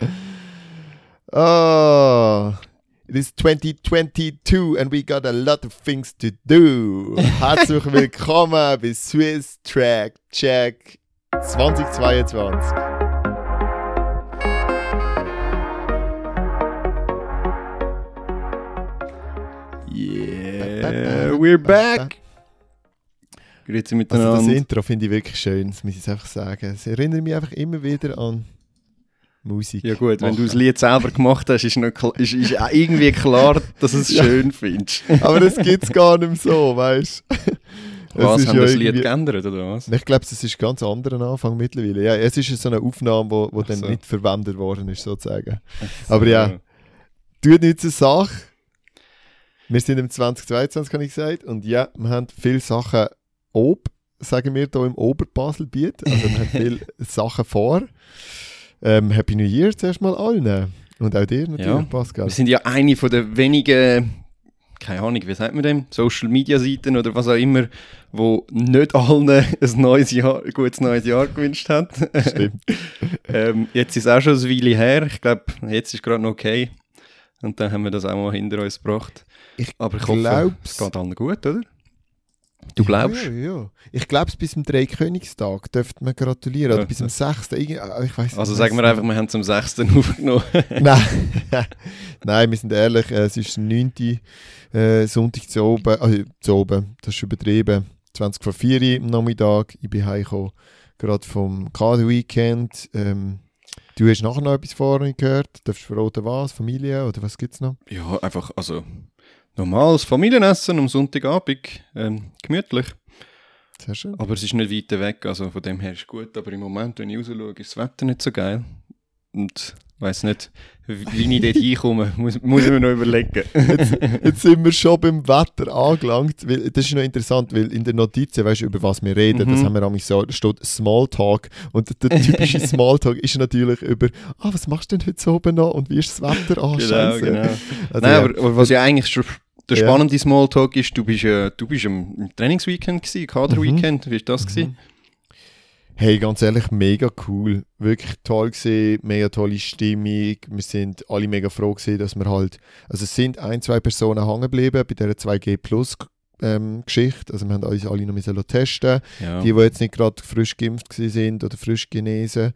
Oh, it is 2022 and we got a lot of things to do. Herzlich willkommen bei Swiss Track Check 2022. Yeah, we're back. Grüezi Also miteinander. das Intro finde ich wirklich schön, das muss ich einfach sagen. Es erinnert mich einfach immer wieder an Musik. ja gut, wenn du das machen. Lied selber gemacht hast, ist, noch, ist, ist irgendwie klar, dass du es Ja. schön findest. Aber das gibt es gar nicht mehr so, weißt du? Was, haben das Lied geändert oder was? Ich glaube, es ist ein ganz anderer Anfang mittlerweile. Ja, es ist so eine Aufnahme, wo, wo Ach dann so. nicht verwendet worden ist, sozusagen. Aber ja. Tut nichts zur Sache. Wir sind im 2022, habe ich gesagt. Und ja, wir haben viele Sachen ob, sagen wir hier im Oberbaselbiet. Also wir haben viele Sachen vor. Ähm, Happy New Year zuerst mal allen. Und auch dir natürlich, Ja. Pascal. Wir sind ja eine von der wenigen, keine Ahnung, wie sagt man dem, Social Media Seiten oder was auch immer, wo nicht allen ein neues Jahr, ein gutes neues Jahr gewünscht hat. Stimmt. ähm, jetzt ist es auch schon eine Weile her. Ich glaube, jetzt ist gerade noch okay. Und dann haben wir das auch mal hinter uns gebracht. Ich Aber ich glaub's- es geht allen gut, oder? Du glaubst? Ja, ja, ja. Ich glaube, bis zum Dreikönigstag dürfte man gratulieren. Oder bis zum 6. Irgendwie- ah, Ich weiß Also sagen wir einfach, wir haben zum 6. aufgenommen. Nein. Nein, wir sind ehrlich, äh, es ist der 9. Äh, Sonntag zu oben, also zu oben, das ist übertrieben, 20 vor 4 Uhr am Nachmittag, ich bin heimgekommen, gerade vom Kader-Weekend. Ähm, du hast nachher noch etwas vorhin gehört, darfst du verraten was, Familie oder was gibt es noch? ja, einfach, also normales Familienessen am Sonntagabend. Ähm, gemütlich. Sehr schön. Aber es ist nicht weit weg, also von dem her ist gut. Aber im Moment, wenn ich raus schaue, ist das Wetter nicht so geil. Und ich weiss nicht, wie ich dort hinkomme, muss, muss ich mir noch überlegen. Jetzt sind wir schon beim Wetter angelangt, weil das ist noch interessant, weil in der Notizen, weißt du, über was wir reden, das Mhm. haben wir nämlich so, da steht Smalltalk und der typische Smalltalk ist natürlich über, ah, was machst du denn heute oben noch und wie ist das Wetter? Ah, genau, scheiße. genau. Also, Nein, ja. aber was ja eigentlich schon der Ja. spannende Smalltalk ist, du bist, äh, du bist am im Trainingsweekend gewesen, Kaderweekend, wie war das? gewesen? Hey, ganz ehrlich, mega cool. Wirklich toll gesehen, mega tolle Stimmung. Wir sind alle mega froh gewesen, dass wir halt, also es sind ein, zwei Personen hängen geblieben bei dieser 2G Plus ähm, Geschichte. Also wir haben uns alle noch müssen testen. Ja. Die, die jetzt nicht gerade frisch geimpft sind oder frisch genesen.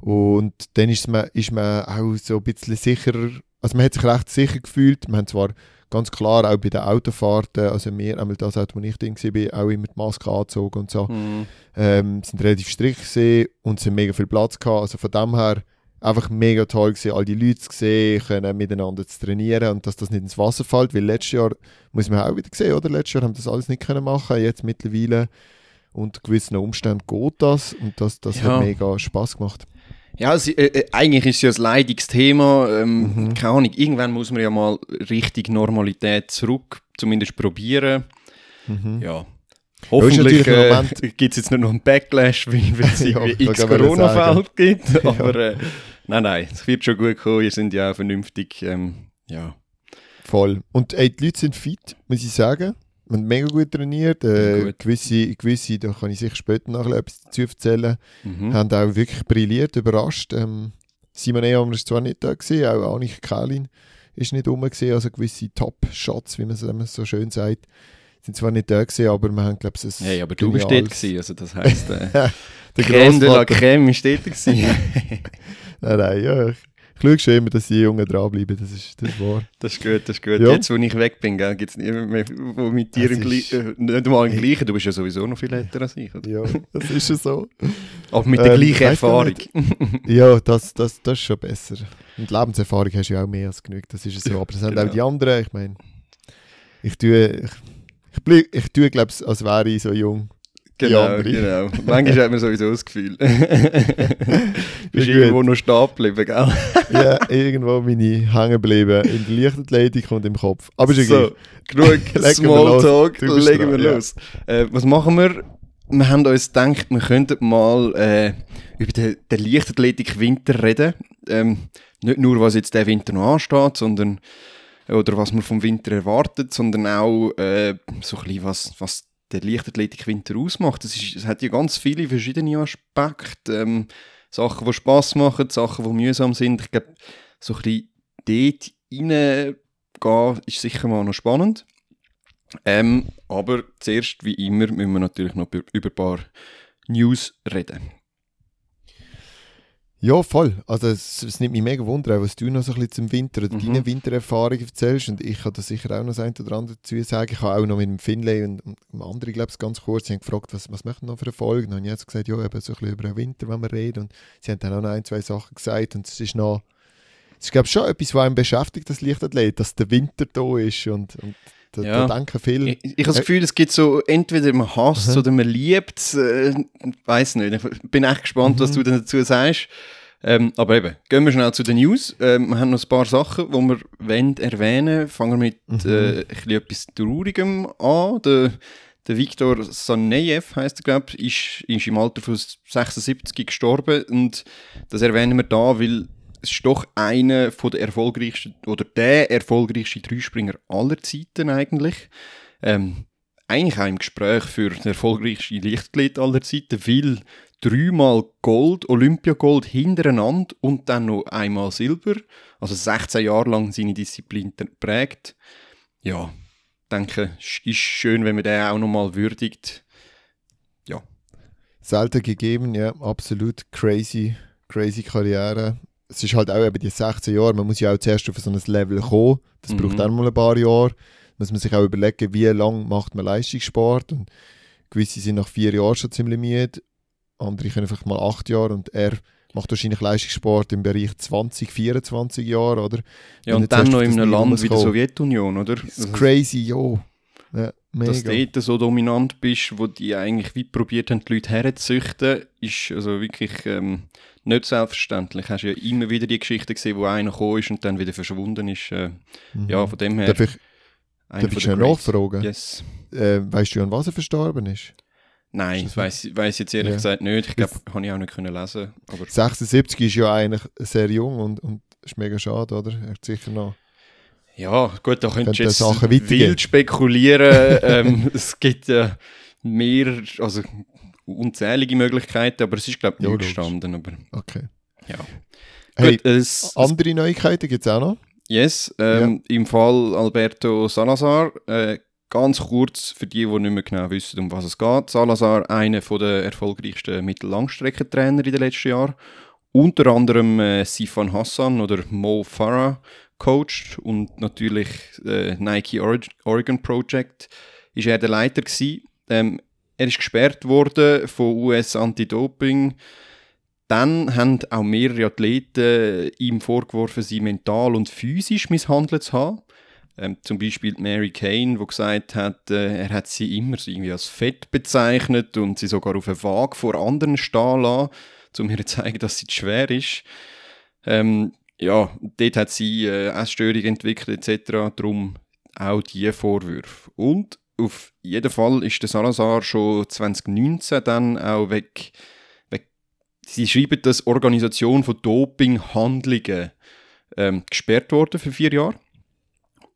Und dann ist man, ist man auch so ein bisschen sicherer, also man hat sich recht sicher gefühlt. Wir haben zwar ganz klar auch bei den Autofahrten, also mir, einmal das Auto, wo ich drin war, auch immer die Maske angezogen und so Hm. ähm, sind relativ strikt gesehen und es hat mega viel Platz gehabt. Also von dem her einfach mega toll gesehen, all die Leute zu sehen, können miteinander zu trainieren und dass das nicht ins Wasser fällt, weil letztes Jahr, muss man auch wieder sehen, oder? Letztes Jahr haben das alles nicht können machen, jetzt mittlerweile unter gewissen Umständen geht das und das, das Ja. hat mega Spaß gemacht. Ja, es, äh, äh, eigentlich ist es ja ein leidiges Thema. Ähm, Mhm. Keine Ahnung, irgendwann muss man ja mal richtig Normalität zurück, zumindest probieren. Mhm. Ja. Hoffentlich im äh, gibt es jetzt nicht noch einen Backlash, wie weil es Ja, x Corona-Fälle gibt. Ja. Aber äh, nein, nein, es wird schon gut kommen. Ihr sind ja auch vernünftig. Ähm, ja. Voll. Und ey, die Leute sind fit, muss ich sagen. Wir haben mega gut trainiert. Äh, gut. Gewisse, gewisse, da kann ich sicher später noch etwas dazu erzählen. Mhm. haben auch wirklich brilliert, überrascht. Ähm, Simon Ehammer war zwar nicht da, gewesen, auch Annika Kählin ist nicht rum, gewesen, also gewisse Top-Shots, wie man es so schön sagt, sind zwar nicht da, gewesen, aber wir haben, glaube ich, ein Hey, aber du bist dort gewesen, also das heisst, äh, Der Crème de la. Crème ist dort gewesen. Nein, nein, ja, schon immer, dass die Jungen dranbleiben, das ist, das ist wahr. Das ist gut, das ist gut. Ja. Jetzt, wo ich weg bin, gibt es niemanden mehr, der mit dir im ist- äh, nicht mal im gleichen, du bist ja sowieso noch viel älter als ich, oder? Ja, das ist schon so. Aber mit der Ähm, gleichen Erfahrung. Ja, das, das, das ist schon besser. Und Lebenserfahrung hast du ja auch mehr als genug, das ist es so. Aber das haben Genau. auch die anderen, ich meine, ich tue, ich, ich, ich tue, glaube ich, als wäre ich so jung. Genau, genau. Manchmal hat man sowieso das Gefühl. bist Ja, irgendwo noch stehen geblieben, gell? ja, irgendwo bin ich hängen geblieben. In der Leichtathletik und im Kopf. Aber ist So, genug Legen wir Smalltalk, los. Legen wir dran, ja. los. Äh, was machen wir? Wir haben uns gedacht, wir könnten mal äh, über den, den Leichtathletik-Winter reden. Ähm, nicht nur, was jetzt der Winter noch ansteht, sondern oder was man vom Winter erwartet, sondern auch äh, so ein bisschen, was, was der Leichtathletik-Winter ausmacht. Es, hat ja ganz viele verschiedene Aspekte. Ähm, Sachen, die Spass machen, Sachen, die mühsam sind. Ich glaube, so ein bisschen dort reingehen ist sicher mal noch spannend. Ähm, aber zuerst, wie immer, müssen wir natürlich noch über ein paar News reden. Ja, voll. Also es, es nimmt mich mega wunder, was du noch so ein bisschen zum Winter oder mhm. deine Wintererfahrungen erzählst. Und ich kann da sicher auch noch das eine oder andere dazu sagen. Ich habe auch noch mit dem Finlay und, und dem anderen, glaube ich, ganz kurz, sie haben gefragt, was, was möchten noch für eine Folge? Und dann habe ich jetzt gesagt, ja, eben so ein bisschen über den Winter, wenn wir reden. Und sie haben dann auch noch ein, zwei Sachen gesagt. Und es ist noch, es ist glaube ich schon etwas, was einem beschäftigt, das Lichtathlet, dass der Winter da ist und, und da, ja. da denken viele. Ich, ich habe das Gefühl, es gibt so, entweder man hasst es oder man liebt es. Äh, weiß nicht. Ich bin echt gespannt, mhm. was du dazu sagst. Ähm, aber eben, gehen wir schnell zu den News. Ähm, wir haben noch ein paar Sachen, die wir wollen erwähnen Fangen wir mit mhm. äh, etwas Traurigem an. Der, der Viktor Saneyev heisst er, glaube ich, ist, ist im Alter von 76 gestorben. Und das erwähnen wir da, weil es ist doch einer der erfolgreichsten oder der erfolgreichste Dreispringer aller Zeiten eigentlich. Ähm, eigentlich auch im Gespräch für den erfolgreichsten Lichtathlet aller Zeiten, weil dreimal Gold, Olympiagold hintereinander und dann noch einmal Silber. Also 16 Jahre lang seine Disziplin prägt. Ja, denke, ist schön, wenn man den auch nochmal würdigt. Ja. Selten gegeben, ja, absolut crazy, crazy Karriere es ist halt auch eben die 16 Jahre, man muss ja auch zuerst auf so ein Level kommen, das mhm. braucht auch mal ein paar Jahre. Muss man sich auch überlegen, wie lange macht man Leistungssport und gewisse sind nach vier Jahren schon ziemlich müde, andere können vielleicht mal acht Jahre und er macht wahrscheinlich Leistungssport im Bereich 20, 24 Jahre, oder? Ja, und, und dann noch in einem Land wie der Sowjetunion, oder? Das ist crazy, jo. Ja, mega. Dass du dort so dominant bist, wo die eigentlich wie probiert haben, die Leute herzuzüchten, ist also wirklich ähm, nicht selbstverständlich. Hast ja immer wieder die Geschichte gesehen, wo einer gekommen ist und dann wieder verschwunden ist. Äh, mhm. Ja, von dem her. Darf ich, darf ich nachfragen? Yes. Äh, weißt du, an was er verstorben ist? Nein, ich weiß weiß jetzt ehrlich ja. gesagt nicht. Ich glaube, kann ich auch nicht können lesen. Aber 76 ist ja eigentlich sehr jung und, und ist mega schade, oder? Er hat sicher noch. Ja, gut, da könntest du jetzt Sachen wild spekulieren. ähm, es gibt ja äh, mehr, also unzählige Möglichkeiten, aber es ist, glaube ich, ja, gestanden. Aber, okay. Ja. Hey, Gut, es, andere Neuigkeiten gibt es auch noch? Yes, ähm, ja. im Fall Alberto Salazar, äh, ganz kurz für die, die nicht mehr genau wissen, um was es geht. Salazar, einer der erfolgreichsten Mittellangstreckentrainer in den letzten Jahren. Unter anderem äh, Sifan Hassan oder Mo Farah coacht und natürlich äh, Nike Oregon Project ist er der Leiter gewesen. Ähm, er ist gesperrt worden von US Anti-Doping. Dann haben auch mehrere Athleten ihm vorgeworfen, sie mental und physisch misshandelt zu haben. Ähm, zum Beispiel Mary Kane, die gesagt hat, äh, er hat sie immer irgendwie als fett bezeichnet und sie sogar auf eine Waage vor anderen stehen lassen, um ihr zu zeigen, dass sie zu schwer ist. Ähm, ja, dort hat sie äh, Essstörung entwickelt etc. Darum auch diese Vorwürfe. Und auf jeden Fall ist der Salazar schon 2019 dann auch weg. weg. Sie schreiben, dass Organisation von Dopinghandlungen ähm, gesperrt worden für vier Jahre.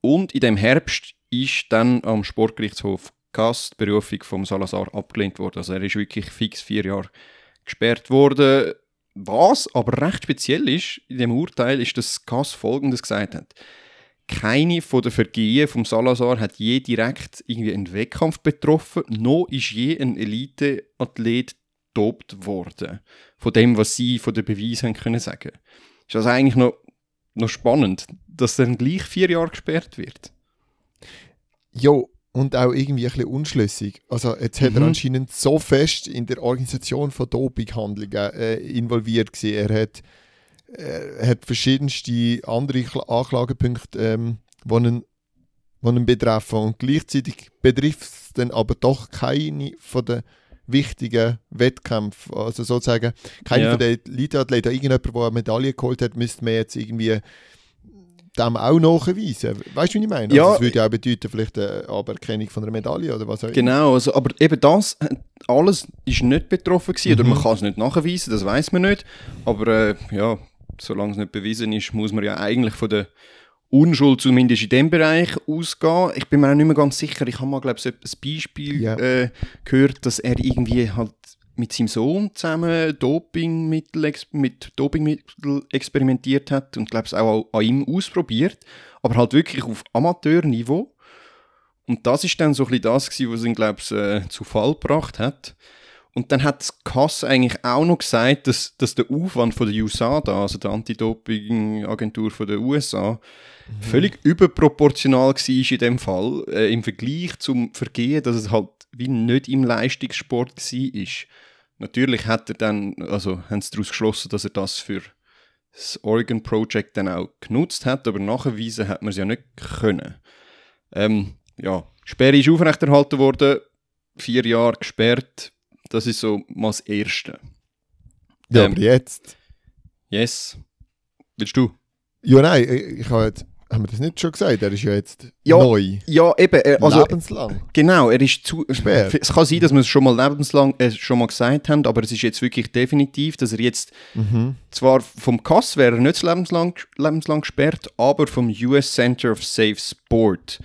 Und in dem Herbst ist dann am Sportgerichtshof Gast die Berufung vom Salazar abgelehnt worden. Also er ist wirklich fix vier Jahre gesperrt worden. Was aber recht speziell ist in dem Urteil, ist, dass Kass Folgendes gesagt hat keine von den Vergehen vom Salazar hat je direkt irgendwie einen Wettkampf betroffen, noch ist je ein Elite-Athlet gedopt worden. Von dem, was sie von den Beweisen können sagen. Ist das eigentlich noch, noch spannend, dass dann gleich vier Jahre gesperrt wird? Jo, und auch irgendwie ein bisschen unschlüssig. Also jetzt hat mhm. er anscheinend so fest in der Organisation von Dopinghandlungen äh, involviert gewesen. Er hat er äh, hat verschiedenste andere Anklagepunkte, ähm, die ihn, die ihn betreffen. Und gleichzeitig betrifft es dann aber doch keine von den wichtigen Wettkämpfen. Also sozusagen, keine ja. von den Eliteathleten, irgendjemand, der eine Medaille geholt hat, müsste man jetzt irgendwie dem auch nachweisen. Weißt du, wie ich meine? Ja, also das würde ja auch bedeuten, vielleicht eine Aberkennung von einer Medaille oder was auch immer. Genau, also, aber eben das alles ist nicht betroffen gewesen, mhm. oder man kann es nicht nachweisen, das weiß man nicht. Aber äh, ja, solange es nicht bewiesen ist, muss man ja eigentlich von der Unschuld zumindest in dem Bereich ausgehen. Ich bin mir auch nicht mehr ganz sicher. Ich habe mal, glaube ich, so ein Beispiel yeah. äh, gehört, dass er irgendwie halt mit seinem Sohn zusammen Dopingmittel, mit Dopingmittel experimentiert hat und glaube es auch an ihm ausprobiert, aber halt wirklich auf Amateurniveau. Und das ist dann so ein bisschen das was ihn glaube ich äh, zu Fall gebracht hat. Und dann hat Kass eigentlich auch noch gesagt, dass, dass der Aufwand von der USADA, also der Anti-Doping-Agentur der USA, mhm. völlig überproportional war in dem Fall, äh, im Vergleich zum Vergehen, dass es halt wie nicht im Leistungssport war. Natürlich hat er dann, also haben sie daraus geschlossen, dass er das für das Oregon Project dann auch genutzt hat, aber nachweisen hat man es ja nicht können. Ähm, ja, Sperre ist aufrechterhalten worden, vier Jahre gesperrt, das ist so mal das Erste. Ja, ähm, aber jetzt? Yes. Willst du? Ja, nein, ich habe jetzt haben wir das nicht schon gesagt? Er ist ja jetzt ja, neu. Ja, eben. Also, lebenslang. Genau, er ist zu schwer. Es kann sein, dass wir es schon mal lebenslang äh, schon mal gesagt haben, aber es ist jetzt wirklich definitiv, dass er jetzt mhm. zwar vom Kass wäre er nicht lebenslang, lebenslang gesperrt, aber vom US Center of Safe Sport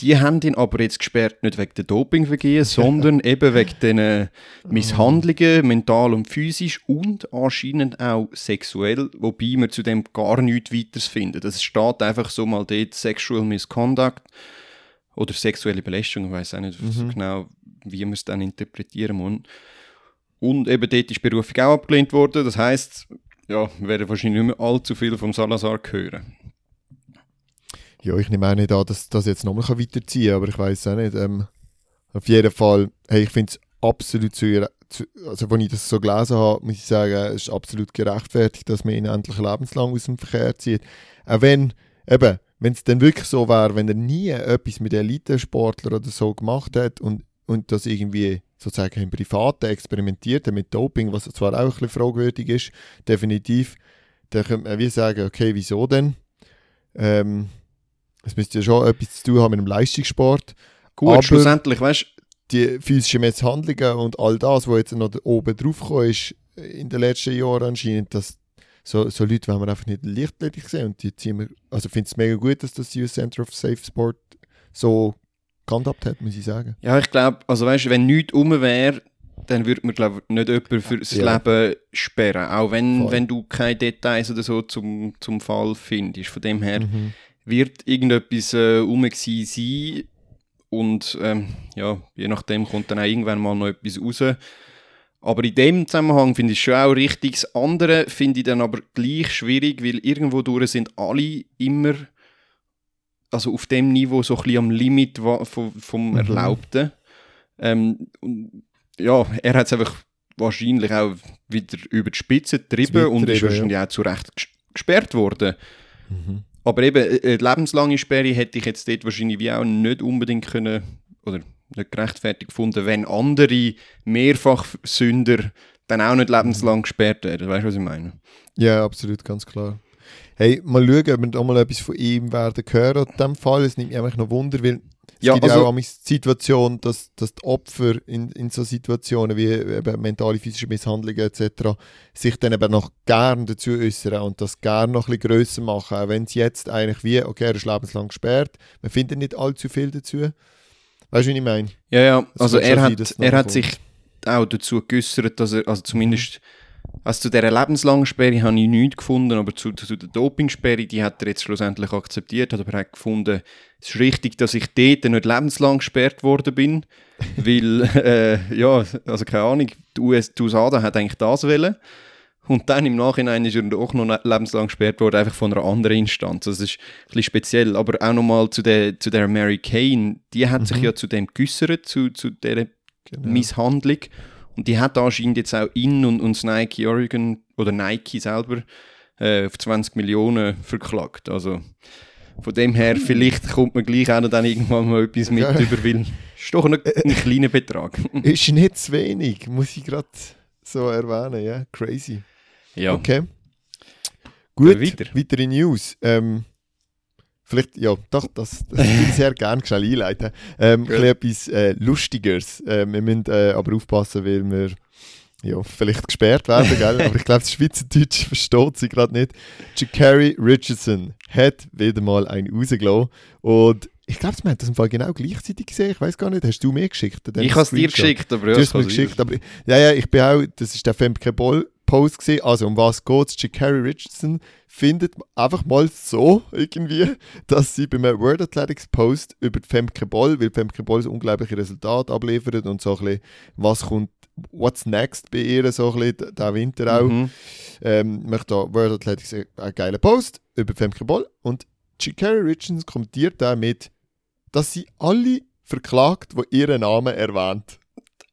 die haben ihn aber jetzt gesperrt, nicht wegen der Dopingvergehen, sondern eben wegen den Misshandlungen, mental und physisch und anscheinend auch sexuell, wobei man zu dem gar nichts weiteres findet. Es steht einfach so mal dort Sexual Misconduct oder sexuelle Belästigung, ich weiß auch nicht mhm. so genau, wie man es dann interpretieren muss. Und eben dort ist die Berufung auch abgelehnt worden, das heisst, ja, wir werden wahrscheinlich nicht mehr allzu viel vom Salazar hören. Ja, ich nehme auch nicht an, dass das jetzt nochmal weiterziehen kann, aber ich weiß auch nicht. Ähm, auf jeden Fall, hey, ich finde es absolut zu, also als ich das so gelesen habe, muss ich sagen, es ist absolut gerechtfertigt, dass man ihn endlich lebenslang aus dem Verkehr zieht. Auch wenn, eben, wenn es dann wirklich so wäre, wenn er nie etwas mit Elitesportlern oder so gemacht hat und, und das irgendwie sozusagen im Privaten experimentiert hat mit Doping, was zwar auch ein bisschen fragwürdig ist, definitiv, dann könnte man wie sagen, okay, wieso denn? Ähm, es müsste ja schon etwas zu tun haben mit dem Leistungssport. Gut, aber schlussendlich, weißt du. Die physischen Misshandlungen und all das, was jetzt noch oben drauf gekommen ist, in den letzten Jahren anscheinend, dass so, so Leute wollen wir einfach nicht leichtledig sehen. Und die ziehen wir, also finde es mega gut, dass das US Center of Safe Sport so gehandhabt hat, muss ich sagen. Ja, ich glaube, also weißt wenn nichts um wäre, dann würde man glaube nicht jemanden fürs ja. Leben sperren. Auch wenn, wenn du keine Details oder so zum, zum Fall findest. Von dem her. Mhm wird irgendetwas äh, rum sein und ähm, ja, je nachdem kommt dann auch irgendwann mal noch etwas raus. Aber in dem Zusammenhang finde ich es schon auch richtig. Das andere finde ich dann aber gleich schwierig, weil irgendwo durch sind alle immer also auf dem Niveau so ein bisschen am Limit vom, vom mhm. Erlaubten. Ähm, ja, er hat es einfach wahrscheinlich auch wieder über die Spitze getrieben und ist wahrscheinlich ja. auch zu Recht gesperrt worden. Mhm. Aber eben, eine äh, äh, lebenslange Sperre hätte ich jetzt dort wahrscheinlich wie auch nicht unbedingt können, oder nicht gerechtfertigt gefunden, wenn andere Mehrfach-Sünder dann auch nicht lebenslang gesperrt werden. Weißt du, was ich meine? Ja, absolut, ganz klar. Hey, mal schauen, ob wir da mal etwas von ihm werden hören. In diesem Fall, es nimmt mich einfach noch Wunder, weil es ja, gibt also, ja auch die Situation, dass, dass die Opfer in, in so Situationen wie eben mentale, physische Misshandlungen etc. sich dann eben noch gern dazu äußern und das gerne noch ein bisschen grösser machen, auch wenn es jetzt eigentlich wie, okay, er ist lebenslang gesperrt, man findet nicht allzu viel dazu. Weißt du, wie ich meine? Ja, ja, also er hat, sein, er hat sich auch dazu geäußert, dass er, also zumindest mhm also zu dieser lebenslangen Sperre habe ich nichts gefunden, aber zu, zu der Dopingsperre, die hat er jetzt schlussendlich akzeptiert, aber er hat gefunden, es ist richtig, dass ich dort nicht lebenslang gesperrt worden bin, weil, äh, ja, also keine Ahnung, die, US, die USA hat eigentlich das wollen. Und dann im Nachhinein ist er auch noch lebenslang gesperrt worden, einfach von einer anderen Instanz. Also das ist ein bisschen speziell. Aber auch nochmal zu der, zu der Mary Kane, die hat mhm. sich ja zu dem geäussert, zu, zu dieser genau. Misshandlung. Und die hat anscheinend jetzt auch ihn und, und das Nike Oregon oder Nike selber äh, auf 20 Millionen verklagt. Also von dem her, vielleicht kommt man gleich auch dann irgendwann mal etwas mit ja. über, weil ist doch ein, ein kleiner Betrag. ist nicht zu wenig, muss ich gerade so erwähnen, ja, crazy. Ja. Okay. Gut, weiter. weitere News. Ähm, Vielleicht, ja, doch, das, das würde ich sehr gerne schnell einleiten. Ähm, cool. etwas äh, Lustigeres. Äh, wir müssen äh, aber aufpassen, weil wir ja, vielleicht gesperrt werden, gell? aber ich glaube, das Schweizerdeutsch versteht sie gerade nicht. Jakari Richardson hat wieder mal einen rausgelassen und ich glaube, wir haben das im Fall genau gleichzeitig gesehen. Ich weiß gar nicht, hast du mir geschickt? Ich habe es dir geschickt, aber Du hast mir geschickt, aber ja, ja, ich bin auch, das ist der Femke Ball Post gesehen. Also um was geht's? Carrie Richardson findet einfach mal so irgendwie, dass sie beim World Athletics Post über Femke Ball, weil Femke Ball so unglaubliche Resultate abliefert und so ein bisschen, was kommt, what's next bei ihr so ein bisschen, der Winter auch. Mhm. Ähm, macht da World Athletics einen geilen Post über Femke Ball und Carrie Richardson kommentiert damit, dass sie alle verklagt, die ihren Namen erwähnt.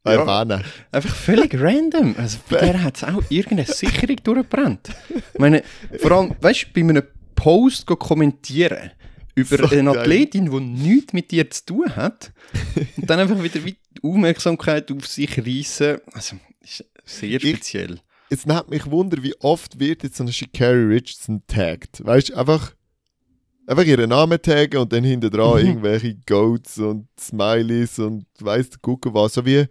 Ja. Erwähnen. Einfach völlig random. Also bei der hat es auch irgendeine Sicherung durchgebrannt. Ich meine, vor allem, weißt du, bei einem Post kommentieren über So eine. Athletin, die nichts mit dir zu tun hat und dann einfach wieder wie die Aufmerksamkeit auf sich reissen, also ist sehr speziell. Jetzt nimmt mich Wunder, wie oft wird jetzt so eine Shikari Richardson tagged. Weißt du, einfach, einfach ihren Namen taggen und dann hinten dran Mhm. irgendwelche Goats und Smileys und weiss der Gucke was. So wie,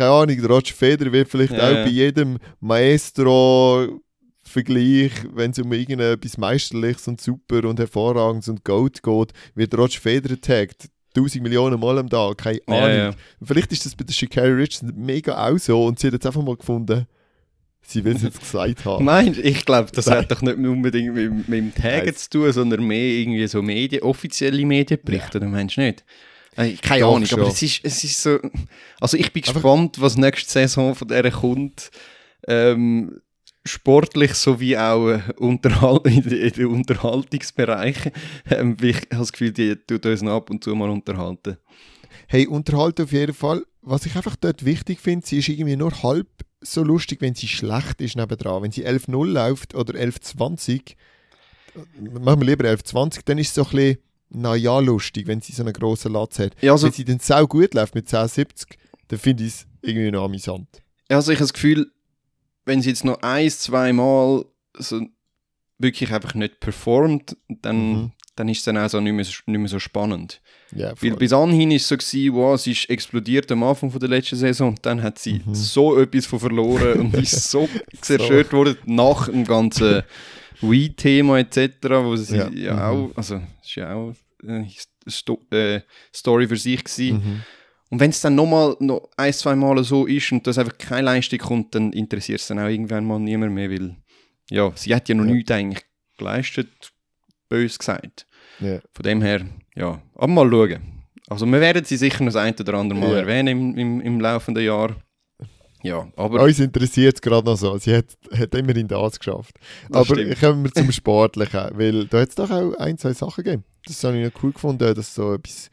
keine Ahnung, der Roger Federer wird vielleicht Ja, auch ja. bei jedem Maestro-Vergleich, wenn es um irgendetwas Meisterliches und super und hervorragendes und Goat geht, wird Roger Federer taggt. 1000 Millionen Mal am Tag, keine Ja, Ahnung. ja. Und Vielleicht ist das bei der Shikari Richardson mega auch so und sie hat jetzt einfach mal gefunden, sie will es jetzt gesagt haben. Nein, ich glaube, das Nein. hat doch nicht unbedingt mit, mit dem Taggen Nein. zu tun, sondern mehr irgendwie so Medien, offizielle Medienberichte, oder meinst du nicht? Äh, Keine Ahnung, aber es ist, es ist so... Also ich bin Einfach- gespannt, was nächste Saison von der kommt. Ähm, sportlich sowie auch äh, unterhal in den Unterhaltungsbereichen. Ähm, ich habe das Gefühl, die tut uns ab und zu mal unterhalten. Hey, unterhalten auf jeden Fall. Was ich einfach dort wichtig finde, sie ist irgendwie nur halb so lustig, wenn sie schlecht ist nebendran. Wenn sie 11-0 läuft oder 11-20, machen wir lieber 11-20, dann ist es so ein bisschen, naja, lustig, wenn sie so einen grossen Latz hat. Ja, also, wenn sie dann sau gut läuft mit 10-70, dann finde ich es irgendwie noch amüsant. also ich habe das Gefühl, wenn sie jetzt noch ein, zwei Mal so wirklich einfach nicht performt, dann, Mhm. dann ist es dann auch so nicht, mehr, so- nicht mehr so spannend. Ja, Weil bis anhin war es so, gewesen, wow, sie ist explodiert am Anfang von der letzten Saison und dann hat sie Mhm. so etwas von verloren und ist so zerstört worden nach dem ganzen Weed-Thema etc., wo sie Ja. ja, Mhm. auch, also ist ja auch eine Sto äh, Story für sich gewesen. Mhm. Und wenn es dann nochmal noch ein, zwei Mal so ist und das einfach keine Leistung kommt, dann interessiert es dann auch irgendwann mal niemand mehr, weil ja, sie hat ja noch Ja. nichts eigentlich geleistet, bös gesagt. Ja. Von dem her, ja, aber mal schauen. Also wir werden sie sicher noch das ein oder andere Mal Ja. erwähnen im, im, im laufenden Jahr. Ja, aber Uns interessiert es gerade noch so. Sie hat, hat immerhin das geschafft. Das Aber stimmt. kommen wir zum Sportlichen, weil da hat es doch auch ein, zwei Sachen gegeben. Das habe ich noch cool gefunden, dass so etwas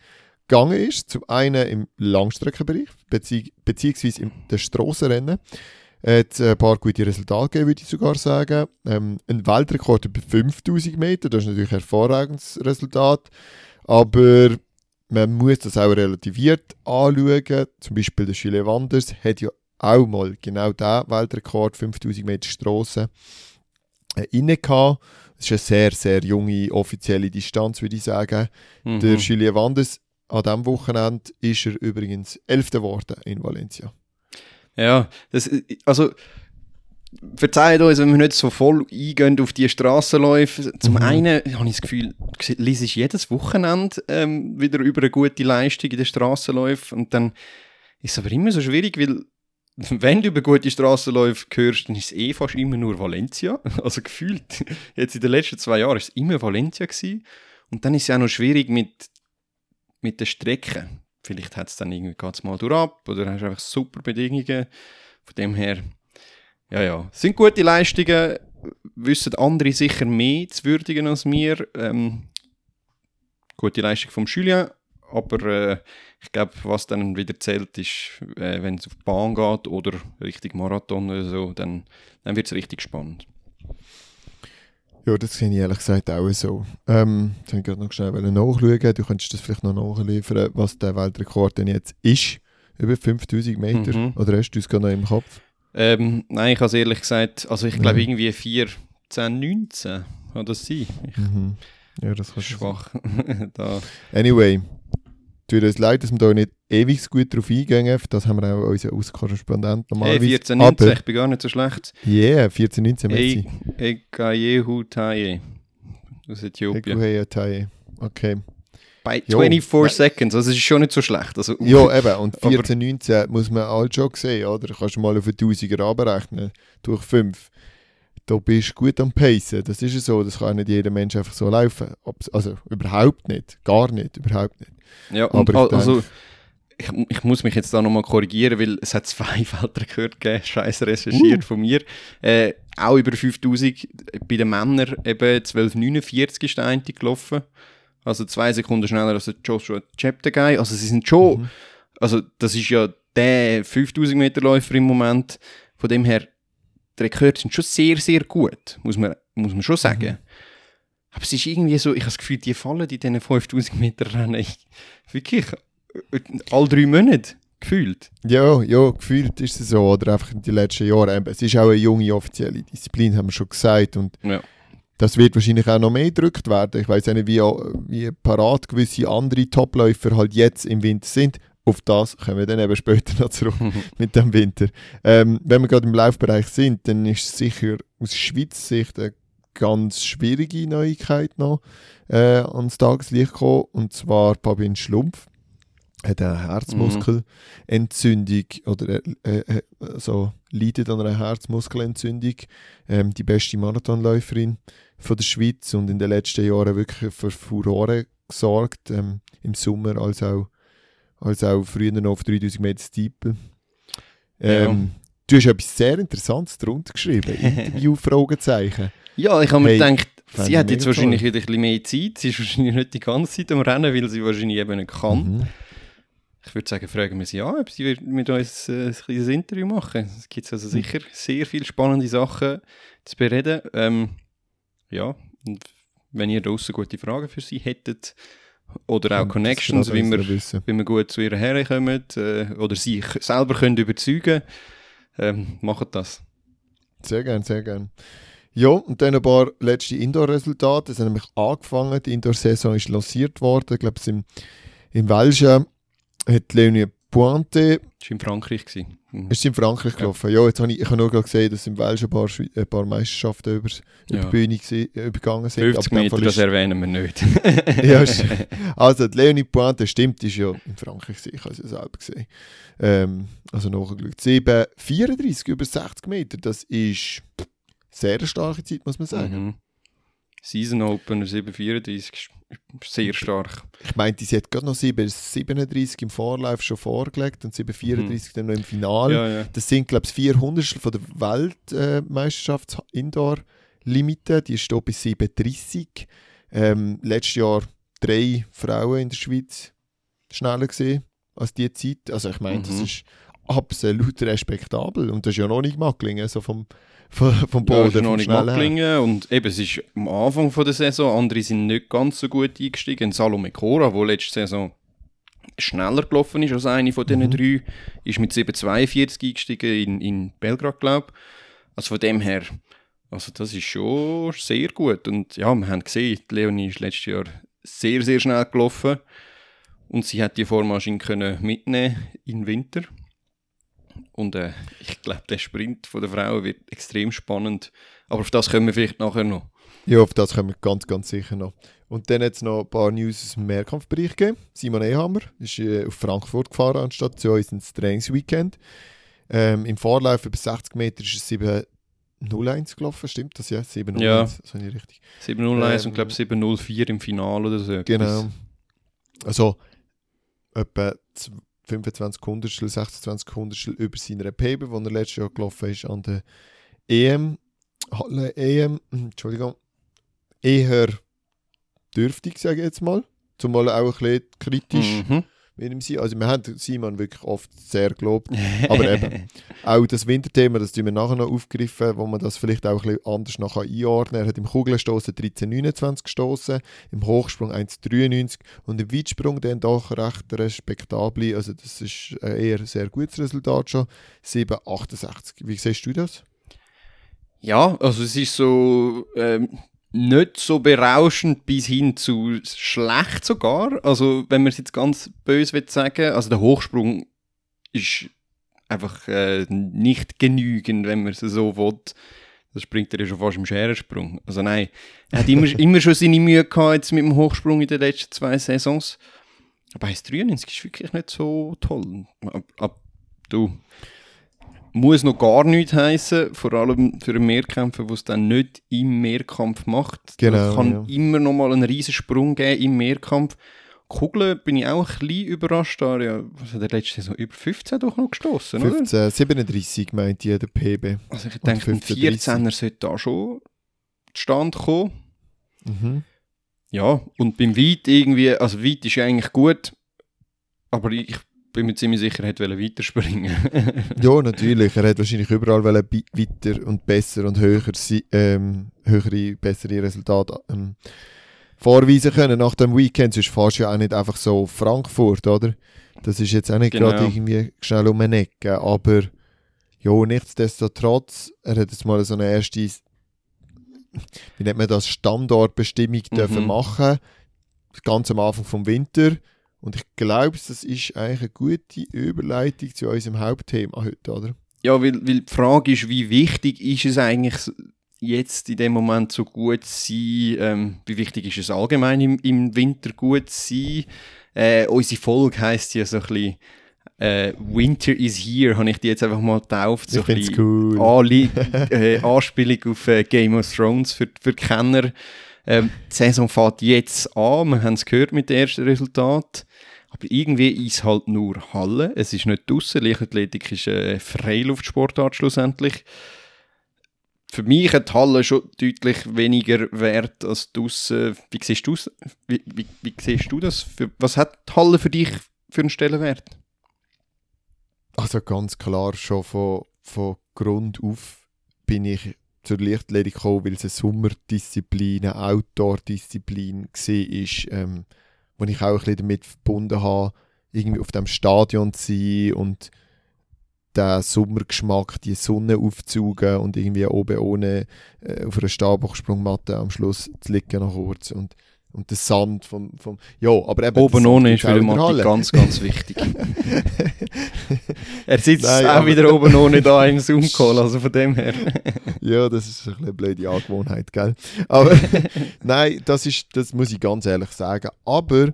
gegangen ist. Zum einen im Langstreckenbereich, bezieh beziehungsweise im Strassenrennen. Es hat ein paar gute Resultate gegeben, würde ich sogar sagen. Ähm, ein Weltrekord über 5000 Meter, das ist natürlich ein hervorragendes Resultat. Aber man muss das auch relativiert anschauen. Zum Beispiel der Chile Wanders hat ja auch mal genau diesen Weltrekord, 5000 Meter Strasse, äh, inne gehabt. Das ist eine sehr, sehr junge offizielle Distanz, würde ich sagen. mhm. Der Julien Wanders, an diesem Wochenende ist er übrigens Elfter geworden in Valencia. ja, das, also verzeiht uns, wenn wir nicht so voll eingehen auf die Strassenläufe. Zum Mhm. einen habe ich das Gefühl, du liest jedes Wochenende ähm, wieder über eine gute Leistung in den Strassenläufen und dann ist es aber immer so schwierig, weil wenn du über gute Strassenläufe hörst, dann ist es eh fast immer nur Valencia. Also gefühlt, jetzt in den letzten zwei Jahren ist es immer Valencia gewesen. Und dann ist es ja auch noch schwierig mit, mit den Strecken. Vielleicht hat es dann irgendwie geht's mal durch ab oder hast einfach super Bedingungen. Von dem her, ja, ja. Es sind gute Leistungen, wissen andere sicher mehr zu würdigen als wir. Ähm, gute Leistung vom Julien, aber äh, ich glaube, was dann wieder zählt, ist, äh, wenn es auf die Bahn geht oder Richtung Marathon oder so, dann, dann wird es richtig spannend. Ja, das sehe ich ehrlich gesagt auch so. Ähm, jetzt habe ich gerade noch schnell nachschauen. Du könntest das vielleicht noch nachliefern, was der Weltrekord denn jetzt ist. Über 5000 Meter. Mhm. Oder hast du es gerade noch im Kopf? Ähm, nein, ich habe es ehrlich gesagt, also ich glaube irgendwie 4, 10, 19 kann das sein. Mhm. Ja, das kannst du schwach. da. Anyway, tut uns leid, dass wir da nicht ewig gut drauf eingehen. Das haben wir auch unseren Auskorrespondent Hey, normalerweise. 14, 19, Aber, ich bin gar nicht so schlecht. yeah, 14, 19, Hey, merci. Egayehu Taye aus Äthiopien. Ekuheya Taye. Okay. Bei Jo, 24 nein. Seconds, also es ist schon nicht so schlecht. Also, Ja, eben. Und Aber- 14, 19 muss man halt schon sehen, oder? Kannst du mal auf einen Tausiger abrechnen, durch 5. Da bist du gut am Pacen. Das ist ja so. Das kann nicht jeder Mensch einfach so laufen. Also überhaupt nicht. Gar nicht. Überhaupt nicht. Ja, Aber also, ich, ich muss mich jetzt da nochmal korrigieren, weil es hat zwei Weltrekorde gegeben, scheiße recherchiert Uh. von mir. Äh, auch über 5000, bei den Männern eben 1249 ist der eine gelaufen. Also zwei Sekunden schneller als der Joshua Cheptegei. Also sie sind schon, Mhm. also das ist ja der 5000 Meter Läufer im Moment. Von dem her, die Rekorde sind schon sehr, sehr gut, muss man, muss man schon sagen. Mhm. Aber es ist irgendwie so, ich habe das Gefühl, die fallen in diesen 5000 Meter Rennen wirklich äh, alle drei Monate gefühlt. Ja, ja, gefühlt ist es so. Oder einfach in den letzten Jahren. Es ist auch eine junge offizielle Disziplin, haben wir schon gesagt. Und Ja. das wird wahrscheinlich auch noch mehr gedrückt werden. Ich weiß nicht, wie, wie parat gewisse andere Topläufer halt jetzt im Winter sind. Auf das kommen wir dann eben später noch zurück mit dem Winter. Ähm, wenn wir gerade im Laufbereich sind, dann ist es sicher aus Schweizer Sicht eine ganz schwierige Neuigkeit noch äh, ans Tageslicht gekommen. Und zwar Fabian Schlumpf hat eine Herzmuskelentzündung oder äh, äh, also leidet an einer Herzmuskelentzündung. Ähm, die beste Marathonläuferin von der Schweiz und in den letzten Jahren wirklich für Furore gesorgt. Ähm, Im Sommer als auch, als auch früher noch auf 3000 Meter Steeple. Ähm, Du hast etwas sehr Interessantes darunter geschrieben. Interview, Fragezeichen. Ja, ich habe mir Hey, gedacht, sie hat jetzt wahrscheinlich toll. wieder ein bisschen mehr Zeit. Sie ist wahrscheinlich nicht die ganze Zeit am Rennen, weil sie wahrscheinlich eben nicht kann. Mhm. Ich würde sagen, fragen wir sie an, ob sie mit uns äh, ein kleines Interview machen. Es gibt also sicher sehr viele spannende Sachen zu bereden. Ähm, ja, und wenn ihr draußen gute Fragen für sie hättet oder auch Und Connections, wie wir, wie wir gut zu ihr herkommen äh, oder sie selber können überzeugen ähm, macht das. Sehr gern, sehr gern. Ja, und dann ein paar letzte Indoor-Resultate. Es hat nämlich angefangen, die Indoor-Saison ist lanciert worden. Ich glaube, im, im Welschen hat Leonie Pointe, Das war in Frankreich. Gewesen. Mhm. ist in Frankreich Ja. gelaufen. Ja, jetzt habe ich, ich habe nur gerade gesehen, dass im Welschen ein paar, Schwe- ein paar Meisterschaften über, über Ja. die Bühne gsi- äh, übergegangen sind. 50 in dem Meter, Fall das ist- erwähnen wir nicht. ja, ist- also die Leonie Pointe stimmt, ist ja in Frankreich, gewesen, ich habe sie ja selber gesehen. Ähm, also nachgeschaut. 7, 34 über 60 Meter, das ist sehr starke Zeit, muss man sagen. Mhm. Season Opener 734 ist sehr stark. Ich meinte, sie hat gerade noch 7, 37 im Vorlauf schon vorgelegt und 734 dann noch im Finale. Ja, ja. Das sind, glaube ich, 400 von der Weltmeisterschaft Indoor Limite. Die ist hier bei 730. Ähm, letztes Jahr drei Frauen in der Schweiz schneller gesehen als die Zeit. Also ich meine, das Mhm. ist absolut respektabel und das ist ja noch nicht Macklingen, so vom, vom, vom Ja, Boden, es ist noch nicht. Macklingen und eben, es ist am Anfang von der Saison, andere sind nicht ganz so gut eingestiegen. Salome Cora, der letzte Saison schneller gelaufen ist als eine von diesen Mhm. drei, ist mit 7,42 eingestiegen in, in Belgrad, glaube ich. Also von dem her, also das ist schon sehr gut. Und ja, wir haben gesehen, Leonie ist letztes Jahr sehr, sehr schnell gelaufen und sie hat die Vormaschine können mitnehmen im Winter. Und äh, ich glaube, der Sprint von der Frauen wird extrem spannend. Aber auf das kommen wir vielleicht nachher noch. Ja, auf das kommen wir ganz, ganz sicher noch. Und dann hat es noch ein paar News aus dem Mehrkampfbereich gegeben. Simon Ehammer ist äh, auf Frankfurt gefahren, anstatt zu uns ins Trainingsweekend. Ähm, Im Vorlauf über 60 Meter ist es 7.01 gelaufen, stimmt das? Ja, 7.01, Ja. das habe ich richtig. 701 Ähm, und glaube 704 im Finale oder so. Genau. Also etwa 25 Hundertstel, 26 Hundertstel über seiner PB, wo er letztes Jahr gelaufen ist an der EM. Halle EM, Entschuldigung, eher dürftig, sage ich jetzt mal. Zumal auch ein bisschen kritisch Mhm. Mit ihm sein. Also wir haben Simon wirklich oft sehr gelobt. Aber eben. Auch das Winterthema, das tun wir nachher noch aufgegriffen, wo man das vielleicht auch ein bisschen anders noch einordnen kann. Er hat im Kugelstoßen 13,29 gestoßen, im Hochsprung 1,93 und im Weitsprung dann doch recht respektabel. Also das ist ein eher sehr gutes Resultat schon. 7,68. Wie siehst du das? Ja, also es ist so ähm, nicht so berauschend bis hin zu schlecht sogar. Also wenn man es jetzt ganz böse will sagen, also der Hochsprung ist einfach äh, nicht genügend, wenn man es so will. Das springt er ja schon fast im Scherensprung. Also nein, er hat immer, immer schon seine Mühe gehabt jetzt mit dem Hochsprung in den letzten zwei Saisons. Aber 1,93 ist wirklich nicht so toll. Ab, ab, du, muss noch gar nichts heißen, vor allem für einen Mehrkämpfer, der es dann nicht im Mehrkampf macht. Genau, Es kann ja. immer noch mal einen riesen Sprung geben im Mehrkampf. Kugeln bin ich auch ein bisschen überrascht. Da ja, was hat der letzte Saison über 15 doch noch gestoßen, oder? 15, 37 meint jeder PB. Also ich denke, ein 15, 14er sollte da schon zustande kommen. Mhm. Ja, und beim Weit irgendwie, also Weit ist ja eigentlich gut, aber ich bin mir ziemlich sicher, er hätte weiterspringen Ja, natürlich. Er hat wahrscheinlich überall weiter und besser und höher, ähm, höhere, bessere Resultate ähm, vorweisen können nach dem Weekend. Sonst fährst du ja auch nicht einfach so Frankfurt, oder? Das ist jetzt auch nicht Genau. gerade irgendwie schnell um eine Ecke, aber ja, nichtsdestotrotz, er hat jetzt mal so eine erste, wie nennt man das, Standortbestimmung Mhm. dürfen machen, ganz am Anfang vom Winter. Und ich glaube, das ist eigentlich eine gute Überleitung zu unserem Hauptthema heute, oder? Ja, weil, weil die Frage ist, wie wichtig ist es eigentlich jetzt in dem Moment so gut zu sein? Ähm, wie wichtig ist es allgemein im, im Winter gut zu sein? Äh, unsere Folge heisst ja so ein bisschen äh, Winter is here, habe ich die jetzt einfach mal getauft. So ich finde es cool. Anli äh, Anspielung auf äh, Game of Thrones für, für die Kenner. Ähm, die Saison fängt jetzt an, wir haben es gehört mit dem ersten Resultat. Irgendwie ist halt nur Halle. Es ist nicht draussen. Leichtathletik ist eine Freiluftsportart schlussendlich. Für mich hat Halle schon deutlich weniger Wert als draussen. Wie siehst du wie, wie, wie siehst du das? Für, was hat Halle für dich für einen Stellenwert? Also ganz klar, schon von, von Grund auf bin ich zur Leichtathletik gekommen, weil es eine Sommerdisziplin, eine Outdoor-Disziplin war, ähm, wo ich auch ein damit verbunden habe, irgendwie auf dem Stadion zu sein und den Sommergeschmack, die Sonne aufzusaugen und irgendwie oben ohne äh, auf einer Stabhochsprungmatte am Schluss zu liegen noch kurz und, und der Sand vom, vom ja, aber eben Oben ohne ist für Matti ganz, ganz wichtig. er sitzt Nein, auch wieder oben ohne da im Zoom-Call, also von dem her. Ja, das ist ein bisschen eine blöde Angewohnheit, gell? Aber nein, das, ist, das muss ich ganz ehrlich sagen. Aber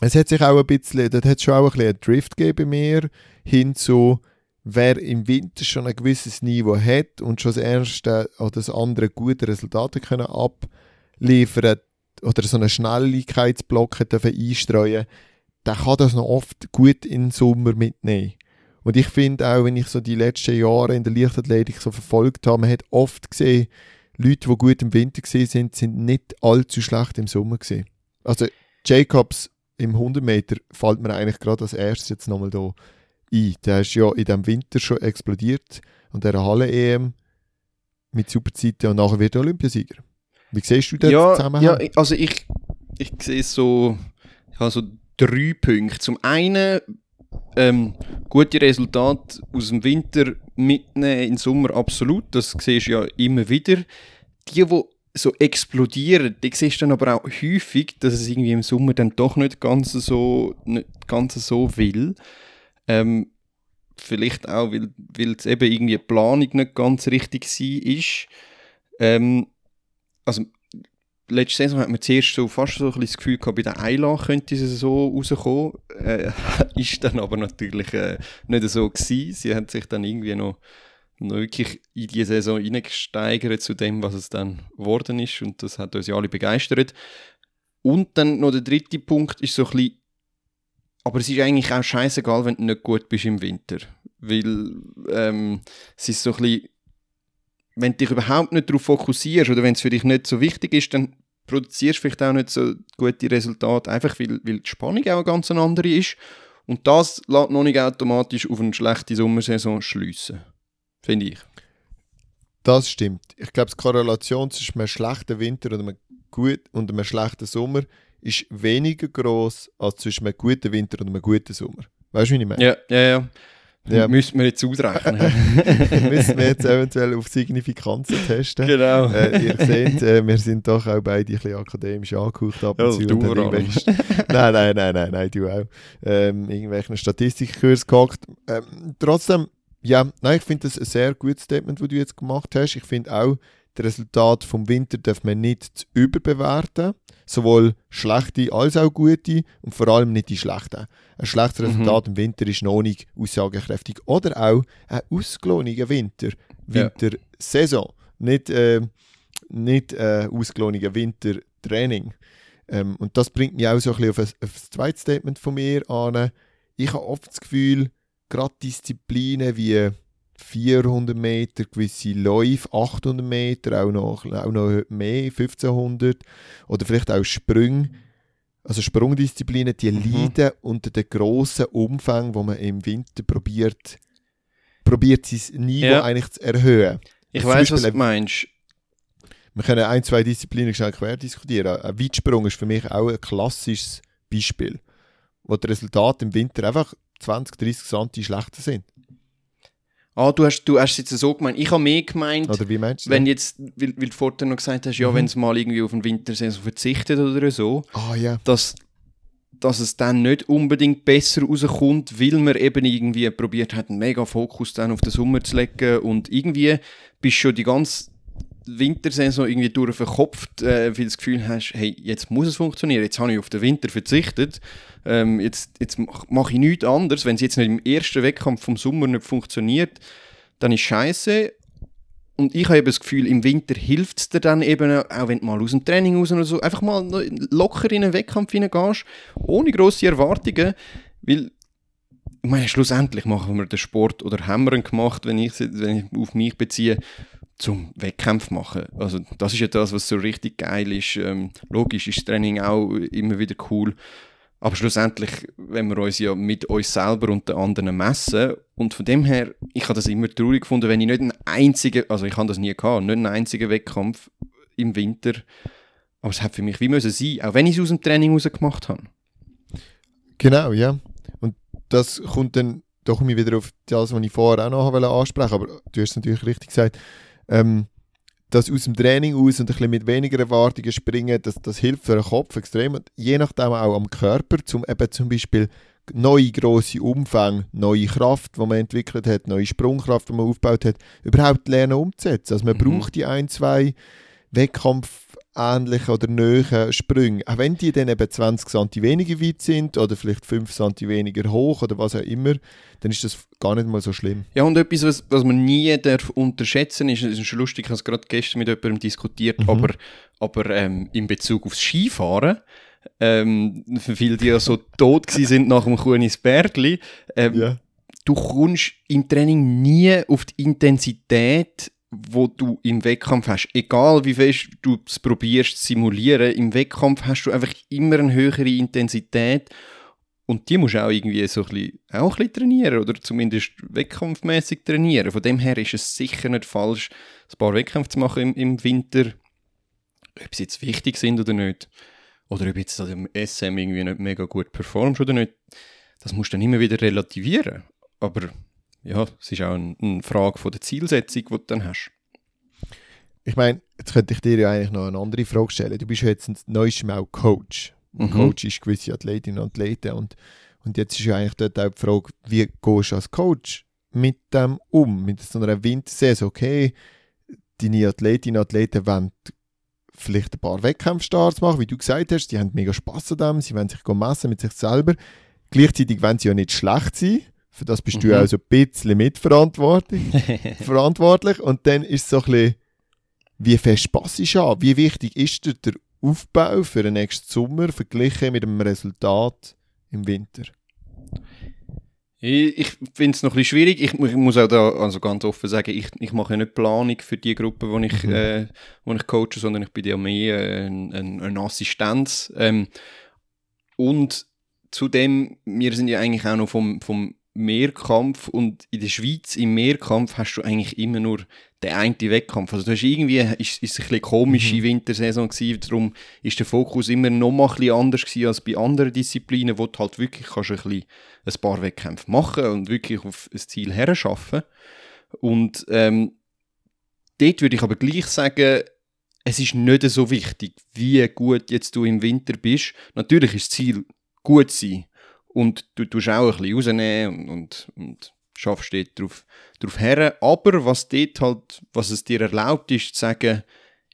es hat sich auch ein bisschen, das hat schon auch ein bisschen einen Drift gegeben bei mir, hin zu, wer im Winter schon ein gewisses Niveau hat und schon das erste oder das andere gute Resultate können abliefern oder so einen Schnelligkeitsblock einstreuen, der kann das noch oft gut den Sommer mitnehmen. Und ich finde auch, wenn ich so die letzten Jahre in der Leichtathletik so verfolgt habe, man hat oft gesehen, Leute, die gut im Winter sind, sind nicht allzu schlecht im Sommer gesehen. Also Jacobs im 100 Meter fällt mir eigentlich gerade als erstes jetzt nochmal da ein. Der ist ja in dem Winter schon explodiert und der Halle-EM mit super Zeiten und nachher wird er Olympiasieger. Wie siehst du den ja, Zusammenhang? ja, also ich, ich sehe so, ich habe so drei Punkte. Zum einen ähm, gute Resultate aus dem Winter mitnehmen in den Sommer absolut, das siehst du ja immer wieder. Die, die so explodieren, die siehst du dann aber auch häufig, dass es irgendwie im Sommer dann doch nicht ganz so, nicht ganz so will. Ähm, vielleicht auch, weil, es eben irgendwie die Planung nicht ganz richtig war. Ähm, also letzte Saison hat man zuerst so fast so ein bisschen das Gefühl gehabt, bei der Eila könnte sie so rauskommen. Äh, ist dann aber natürlich äh, nicht so gewesen. Sie hat sich dann irgendwie noch, noch wirklich in die Saison hineingesteigert zu dem, was es dann geworden ist und das hat uns ja alle begeistert. Und dann noch der dritte Punkt ist so ein bisschen, aber es ist eigentlich auch scheißegal, wenn du nicht gut bist im Winter, weil ähm, es ist so ein bisschen wenn du dich überhaupt nicht darauf fokussierst oder wenn es für dich nicht so wichtig ist, dann produzierst du vielleicht auch nicht so gute Resultate, einfach weil, weil die Spannung auch eine ganz andere ist. Und das lässt noch nicht automatisch auf eine schlechte Sommersaison schliessen. Finde ich. Das stimmt. Ich glaube, die Korrelation zwischen einem schlechten Winter und einem, gut, und einem schlechten Sommer ist weniger groß als zwischen einem guten Winter und einem guten Sommer. Weißt du, wie ich meine? Ja, ja, ja. Ja. Müssen wir jetzt ausrechnen. Müssen wir jetzt eventuell auf Signifikanzen testen. genau. Äh, ihr seht, äh, wir sind doch auch beide ein bisschen akademisch angehaucht ab und Ja, zu. du und irgendwelche- nein, nein, nein, nein, nein, du auch. Ähm, irgendwelchen Statistikkurs gehockt. Ähm, trotzdem, Ja, nein, ich finde das ein sehr gutes Statement, das du jetzt gemacht hast. Ich finde auch, das Resultat vom Winter darf man nicht zu überbewerten. Sowohl schlechte als auch gute und vor allem nicht die schlechten. Ein schlechtes Resultat im Winter ist noch nicht aussagekräftig. Oder auch ein ausgelogener Winter. Wintersaison. Nicht, äh, nicht äh, ausgelogener Wintertraining. Ähm, und das bringt mich auch so ein bisschen auf ein, auf ein zweites Statement von mir an. Ich habe oft das Gefühl, gerade Disziplinen wie 400 Meter, gewisse Läufe, 800 Meter, auch noch, auch noch mehr, 1500 oder vielleicht auch Sprünge, also Sprungdisziplinen, die mhm. leiden unter dem grossen Umfang, wo man im Winter probiert, probiert sein Niveau ja. eigentlich zu erhöhen. Ich weiß, was du meinst. Wir können ein, zwei Disziplinen schnell quer diskutieren. Ein Weitsprung ist für mich auch ein klassisches Beispiel, wo die Resultate im Winter einfach 20, 30 Santi schlechter sind. Ah, du hast, du hast es jetzt so gemeint. Ich habe mehr gemeint, oder wie meinst du wenn jetzt, weil, weil du vorhin noch gesagt hast, ja, mhm. wenn es mal irgendwie auf den Wintersaison verzichtet oder so, ah, ja. dass, dass es dann nicht unbedingt besser rauskommt, weil man eben irgendwie probiert hat, einen mega Fokus dann auf den Sommer zu legen und irgendwie bist du schon die ganze Wintersaison irgendwie durch verkopft, äh, weil du das Gefühl hast, hey, jetzt muss es funktionieren, jetzt habe ich auf den Winter verzichtet, ähm, jetzt, jetzt mache ich nichts anderes. Wenn es jetzt nicht im ersten Wettkampf vom Sommer nicht funktioniert, dann ist scheiße. Und ich habe das Gefühl, im Winter hilft es dir dann eben, auch wenn du mal aus dem Training raus oder so, einfach mal locker in einen Wettkampf hineingehst, ohne grosse Erwartungen, weil ich meine, schlussendlich machen wir den Sport oder haben wir ihn gemacht, wenn ich, wenn ich auf mich beziehe, zum Wettkampf machen. Also das ist ja das, was so richtig geil ist. Ähm, logisch ist das Training auch immer wieder cool. Aber schlussendlich, wenn wir uns ja mit uns selber und den anderen messen, und von dem her, ich habe das immer traurig gefunden, wenn ich nicht einen einzigen, also ich habe das nie gehabt, nicht einen einzigen Wettkampf im Winter, aber es hat für mich wie müssen sein, auch wenn ich es aus dem Training raus gemacht habe. Genau, ja. Und das kommt dann doch wieder auf das, was ich vorher auch noch ansprechen wollte, aber du hast es natürlich richtig gesagt, ähm, das aus dem Training aus und ein bisschen mit weniger Erwartungen springen, das, das hilft für den Kopf extrem. Und je nachdem auch am Körper, um eben zum Beispiel neue grosse Umfänge, neue Kraft, die man entwickelt hat, neue Sprungkraft, die man aufgebaut hat, überhaupt lernen umzusetzen. Also man mhm. braucht die ein, zwei Wettkampf ähnlichen oder nähen Sprünge, auch wenn die dann eben 20 cm weniger weit sind oder vielleicht 5 cm weniger hoch oder was auch immer, dann ist das gar nicht mal so schlimm. Ja, und etwas, was, was man nie darf unterschätzen ist, ist lustig, ich habe es gerade gestern mit jemandem diskutiert, mhm. aber, aber ähm, in Bezug aufs Skifahren, ähm, weil die ja so tot sind nach dem Kunisbergli, ähm, ja. du kommst im Training nie auf die Intensität wo du im Wettkampf hast. Egal wie fest du es probierst zu simulieren, im Wettkampf hast du einfach immer eine höhere Intensität und die musst du auch irgendwie so ein bisschen, auch ein bisschen trainieren oder zumindest wettkampfmäßig trainieren. Von dem her ist es sicher nicht falsch, ein paar Wettkämpfe zu machen im, im Winter, ob sie jetzt wichtig sind oder nicht. Oder ob jetzt im SM irgendwie nicht mega gut performst oder nicht. Das musst du dann immer wieder relativieren. Aber ja, es ist auch eine, eine Frage von der Zielsetzung, die du dann hast. Ich meine, jetzt könnte ich dir ja eigentlich noch eine andere Frage stellen. Du bist ja jetzt ein neues Mal Coach. Mhm. Coach ist gewisse Athletinnen und Athleten und, und jetzt ist ja eigentlich dort auch die Frage, wie gehst du als Coach mit dem um? Mit so einer Wintersaison, okay, deine Athletinnen und Athleten wollen vielleicht ein paar Wettkampfstarts machen, wie du gesagt hast, die haben mega Spass an dem, sie wollen sich messen mit sich selber. Gleichzeitig wollen sie ja nicht schlecht sein, für das bist mhm. du also ein bisschen mitverantwortlich. verantwortlich. Und dann ist es so ein bisschen, wie fest passt es an? Wie wichtig ist dir der Aufbau für den nächsten Sommer verglichen mit dem Resultat im Winter? Ich, ich finde es noch ein bisschen schwierig. Ich, ich, muss auch da also ganz offen sagen, ich, ich mache nicht Planung für die Gruppe, wo ich, mhm. äh, wo ich coache, sondern ich bin ja mehr äh, ein, ein, eine Assistenz. Ähm, und zudem, wir sind ja eigentlich auch noch vom, vom Mehrkampf und in der Schweiz im Mehrkampf hast du eigentlich immer nur den einen Wettkampf. Also du hast irgendwie, ist, ist ein bisschen komische mhm. Wintersaison gewesen, darum ist der Fokus immer noch mal ein bisschen anders gewesen als bei anderen Disziplinen, wo du halt wirklich kannst ein, bisschen ein paar Wettkämpfe machen und wirklich auf ein Ziel herschaffen. Und ähm, dort würde ich aber gleich sagen, es ist nicht so wichtig, wie gut jetzt du im Winter bist. Natürlich ist das Ziel gut sein, und du tust auch ein bisschen rausnehmen und, und, und schaffst dort drauf, drauf her. Aber was dort halt, was es dir erlaubt ist, zu sagen,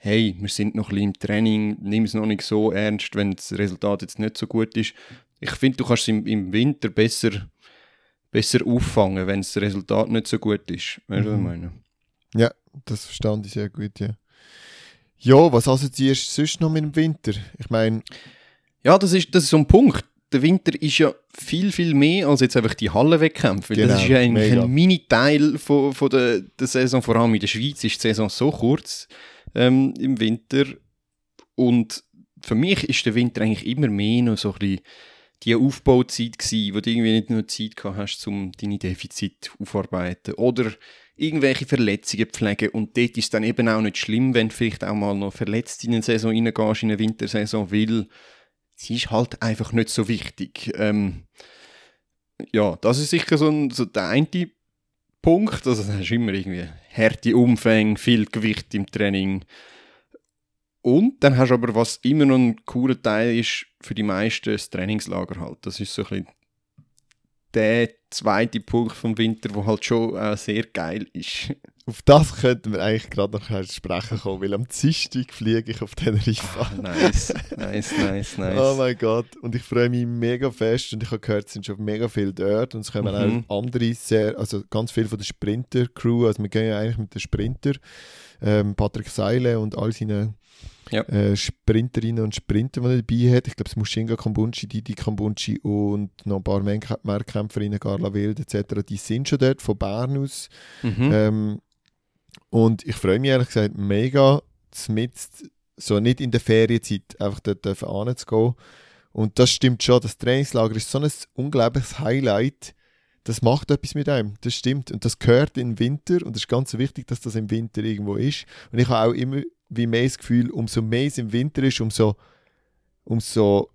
hey, wir sind noch ein bisschen im Training, nimm es noch nicht so ernst, wenn das Resultat jetzt nicht so gut ist. Ich finde, du kannst es im, im Winter besser, besser auffangen, wenn das Resultat nicht so gut ist. Weißt du, was ich Mhm. meine? Ja, das verstand ich sehr gut, ja. Ja, was assoziierst du sonst noch mit dem Winter? Ich meine, Ja, das ist, das ist so ein Punkt. Der Winter ist ja viel, viel mehr als jetzt einfach die Hallenwettkämpfe. Genau, das ist ja eigentlich mega. ein Mini-Teil von, von der, der Saison. Vor allem in der Schweiz ist die Saison so kurz ähm, im Winter. Und für mich ist der Winter eigentlich immer mehr noch so ein bisschen die Aufbauzeit gewesen, wo du irgendwie nicht nur Zeit gehabt hast, um deine Defizite aufarbeiten oder irgendwelche Verletzungen pflegen. Und dort ist es dann eben auch nicht schlimm, wenn du vielleicht auch mal noch verletzt in eine Saison reingehst, in eine Wintersaison, weil sie ist halt einfach nicht so wichtig. Ähm, ja, das ist sicher so, ein, so der eine Punkt. Also, da hast du immer irgendwie harte Umfänge, viel Gewicht im Training. Und dann hast du aber, was immer noch ein cooler Teil ist, für die meisten das Trainingslager halt. Das ist so ein bisschen der zweite Punkt vom Winter, der halt schon äh, sehr geil ist. Auf das könnten wir eigentlich gerade noch sprechen kommen, weil am Dienstag fliege ich auf Teneriffa. Ah, nice, nice, nice, nice. Oh mein Gott, und ich freue mich mega fest und ich habe gehört, es sind schon mega viele dort und es kommen Mhm. auch andere sehr, also ganz viele von der Sprinter-Crew, also wir gehen ja eigentlich mit den Sprinter, ähm, Patrick Seile und all seine Ja. äh, Sprinterinnen und Sprinter, die er dabei hat. Ich glaube, es Mushinga Kambunchi, Didi Kambunchi und noch ein paar Mehrkä- Mehrkämpferinnen, Carla Wild etc., die sind schon dort, von Bern aus. Mhm. Ähm, und ich freue mich ehrlich gesagt mega, mit so nicht in der Ferienzeit einfach dort hinzugehen. Und das stimmt schon, das Trainingslager ist so ein unglaubliches Highlight. Das macht etwas mit einem, das stimmt. Und das gehört im Winter und es ist ganz wichtig, dass das im Winter irgendwo ist. Und ich habe auch immer wie mehr das Gefühl, umso mehr es im Winter ist, umso, umso,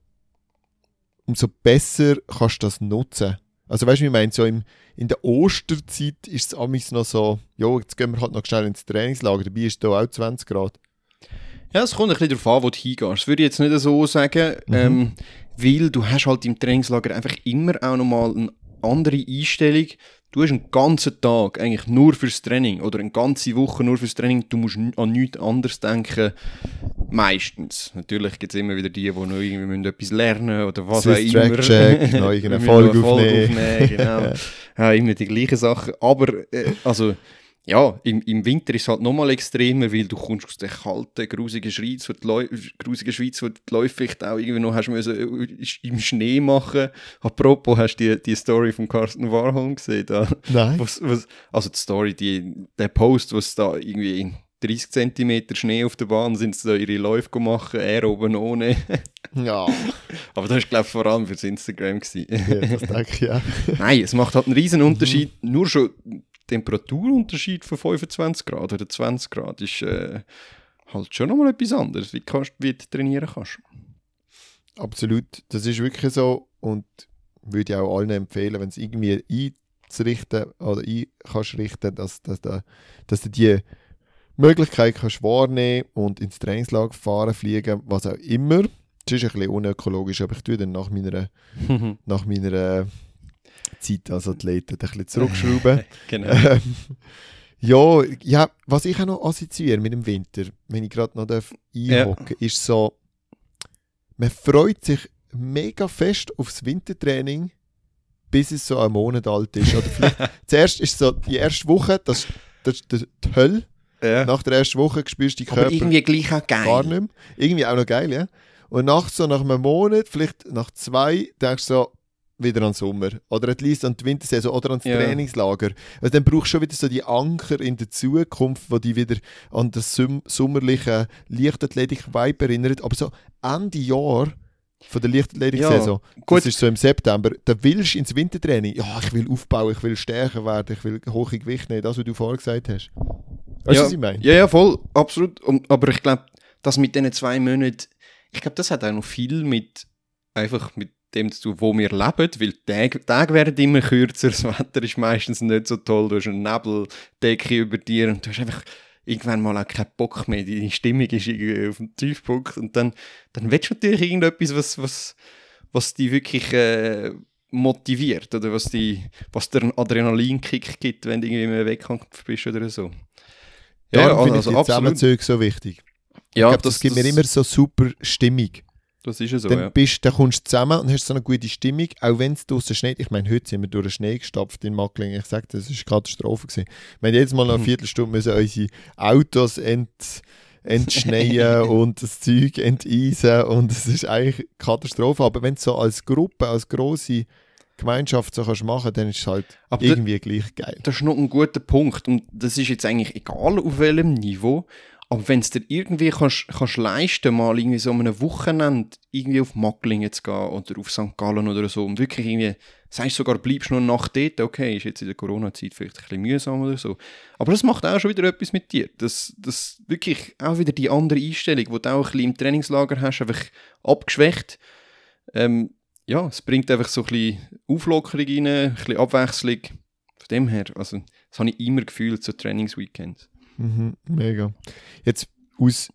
umso besser kannst du das nutzen. Also weißt du, wie ich meine, so im, in der Osterzeit ist es amigs noch so, ja, jetzt gehen wir halt noch schnell ins Trainingslager, dabei ist es hier auch 20 Grad. Ja, es kommt ein bisschen darauf an, wo du hingehst. Das würde ich jetzt nicht so sagen, Mhm. ähm, weil du hast halt im Trainingslager einfach immer auch nochmal eine andere Einstellung. Du hast einen ganzen Tag eigentlich nur fürs Training oder eine ganze Woche nur fürs Training. Du musst an nichts anderes denken. Meistens. Natürlich gibt es immer wieder die, die noch irgendwie müssen etwas lernen oder was auch immer. Track Check, noch irgendeine Folge eine aufnehmen. genau. ja, immer die gleichen Sachen. Aber, äh, also, ja, im, im Winter ist es halt nochmal extremer, weil du kommst aus der kalten, grusigen Schweiz, wo die, Läu grusigen Schweiz, wo die Läufe vielleicht auch irgendwie noch hast müssen, äh, im Schnee machen. Apropos, hast du die, die Story von Carsten Warholm gesehen? Da? Nein. Was, was, also die Story, die, der Post, was da irgendwie in 30 cm Schnee auf der Bahn sind, sie da ihre Läufe gemacht, er oben ohne. Ja, Aber das war, glaube ich, vor allem fürs Instagram. Gewesen. ja das denke ich auch. Nein, es macht halt einen riesen Unterschied. Nur schon Temperaturunterschied von 25 Grad oder 20 Grad ist äh, halt schon nochmal etwas anderes, wie, kannst, wie du trainieren kannst. Absolut, das ist wirklich so und würde ich auch allen empfehlen, wenn es irgendwie einzurichten oder ein kannst richten, dass, dass, da- dass du die Möglichkeit kannst wahrnehmen und ins Trainingslager fahren, fliegen, was auch immer. Das ist ein bisschen unökologisch, aber ich tue dann nach meiner, nach meiner Zeit als Athlet ein bisschen zurückschrauben. genau. Ähm, ja, ja, was ich auch noch assoziiere mit dem Winter, wenn ich gerade noch darf einhocken ist so, man freut sich mega fest aufs Wintertraining, bis es so ein Monat alt ist. Oder vielleicht, zuerst ist so die erste Woche, das, das ist die Hölle. ja. Nach der ersten Woche spürst du die Aber Körper irgendwie gleich auch geil. gar nicht mehr. Irgendwie auch noch geil, ja. Und nach so nach einem Monat, vielleicht nach zwei, denkst du so, wieder an den Sommer. Oder at least an die Wintersaison oder ans Ja. Trainingslager. Also dann brauchst du schon wieder so die Anker in der Zukunft, wo die wieder an das sum- sommerliche Leichtathletik-Vibe erinnert. Aber so Ende Jahr von der Leichtathletik-Saison, gut. das ist so im September, da willst du ins Wintertraining. Ja, ich will aufbauen, ich will stärker werden, ich will hohe Gewicht nehmen, das, was du vorher gesagt hast. Weißt du, ja, was ich meine? Ja, ja, voll, absolut. Und, aber ich glaube, das mit diesen zwei Monaten, ich glaube, das hat auch noch viel mit einfach mit dem zu wo wir leben, weil die Tage, Tage werden immer kürzer, das Wetter ist meistens nicht so toll, du hast eine Nebeldecke über dir und du hast einfach irgendwann mal auch keinen Bock mehr, die Stimmung ist irgendwie auf dem Tiefpunkt und dann, dann willst du natürlich irgendetwas, was, was, was dich wirklich äh, motiviert oder was, die, was dir einen Adrenalinkick gibt, wenn du irgendwie im Wettkampf bist oder so. Ja, Darum also, finde ich die Zusammenzüge so wichtig. Ja, glaub, das, das, gibt das, mir immer so super Stimmung. Das ist ja so, dann, ja. Bist, dann kommst du zusammen und hast so eine gute Stimmung, auch wenn es draußen schneit. Ich meine, heute sind wir durch den Schnee gestapft in Macklingen. Ich sage, das war eine Katastrophe. Gewesen. Wir haben jedes Mal nach einer Viertelstunde müssen unsere Autos ent, entschneien und das Zeug enteisen und es ist eigentlich eine Katastrophe. Aber wenn du so als Gruppe, als große Gemeinschaft so kannst machen, dann ist es halt Aber irgendwie da, gleich geil. Das ist noch ein guter Punkt und das ist jetzt eigentlich egal auf welchem Niveau, aber wenn es dir irgendwie kannst, kannst leisten, mal irgendwie so einem Wochenende irgendwie auf Macklingen zu gehen oder auf St. Gallen oder so und wirklich irgendwie, sagst sogar, bleibst nur Nacht dort, okay, ist jetzt in der Corona-Zeit vielleicht ein bisschen mühsam oder so. Aber das macht auch schon wieder etwas mit dir. Das, das wirklich auch wieder die andere Einstellung, die du auch ein bisschen im Trainingslager hast, einfach abgeschwächt. Ähm, ja, es bringt einfach so ein bisschen Auflockerung rein, ein bisschen Abwechslung. Von dem her, also das habe ich immer gefühlt, so Trainingsweekends. Mhm, mega. Jetzt aus,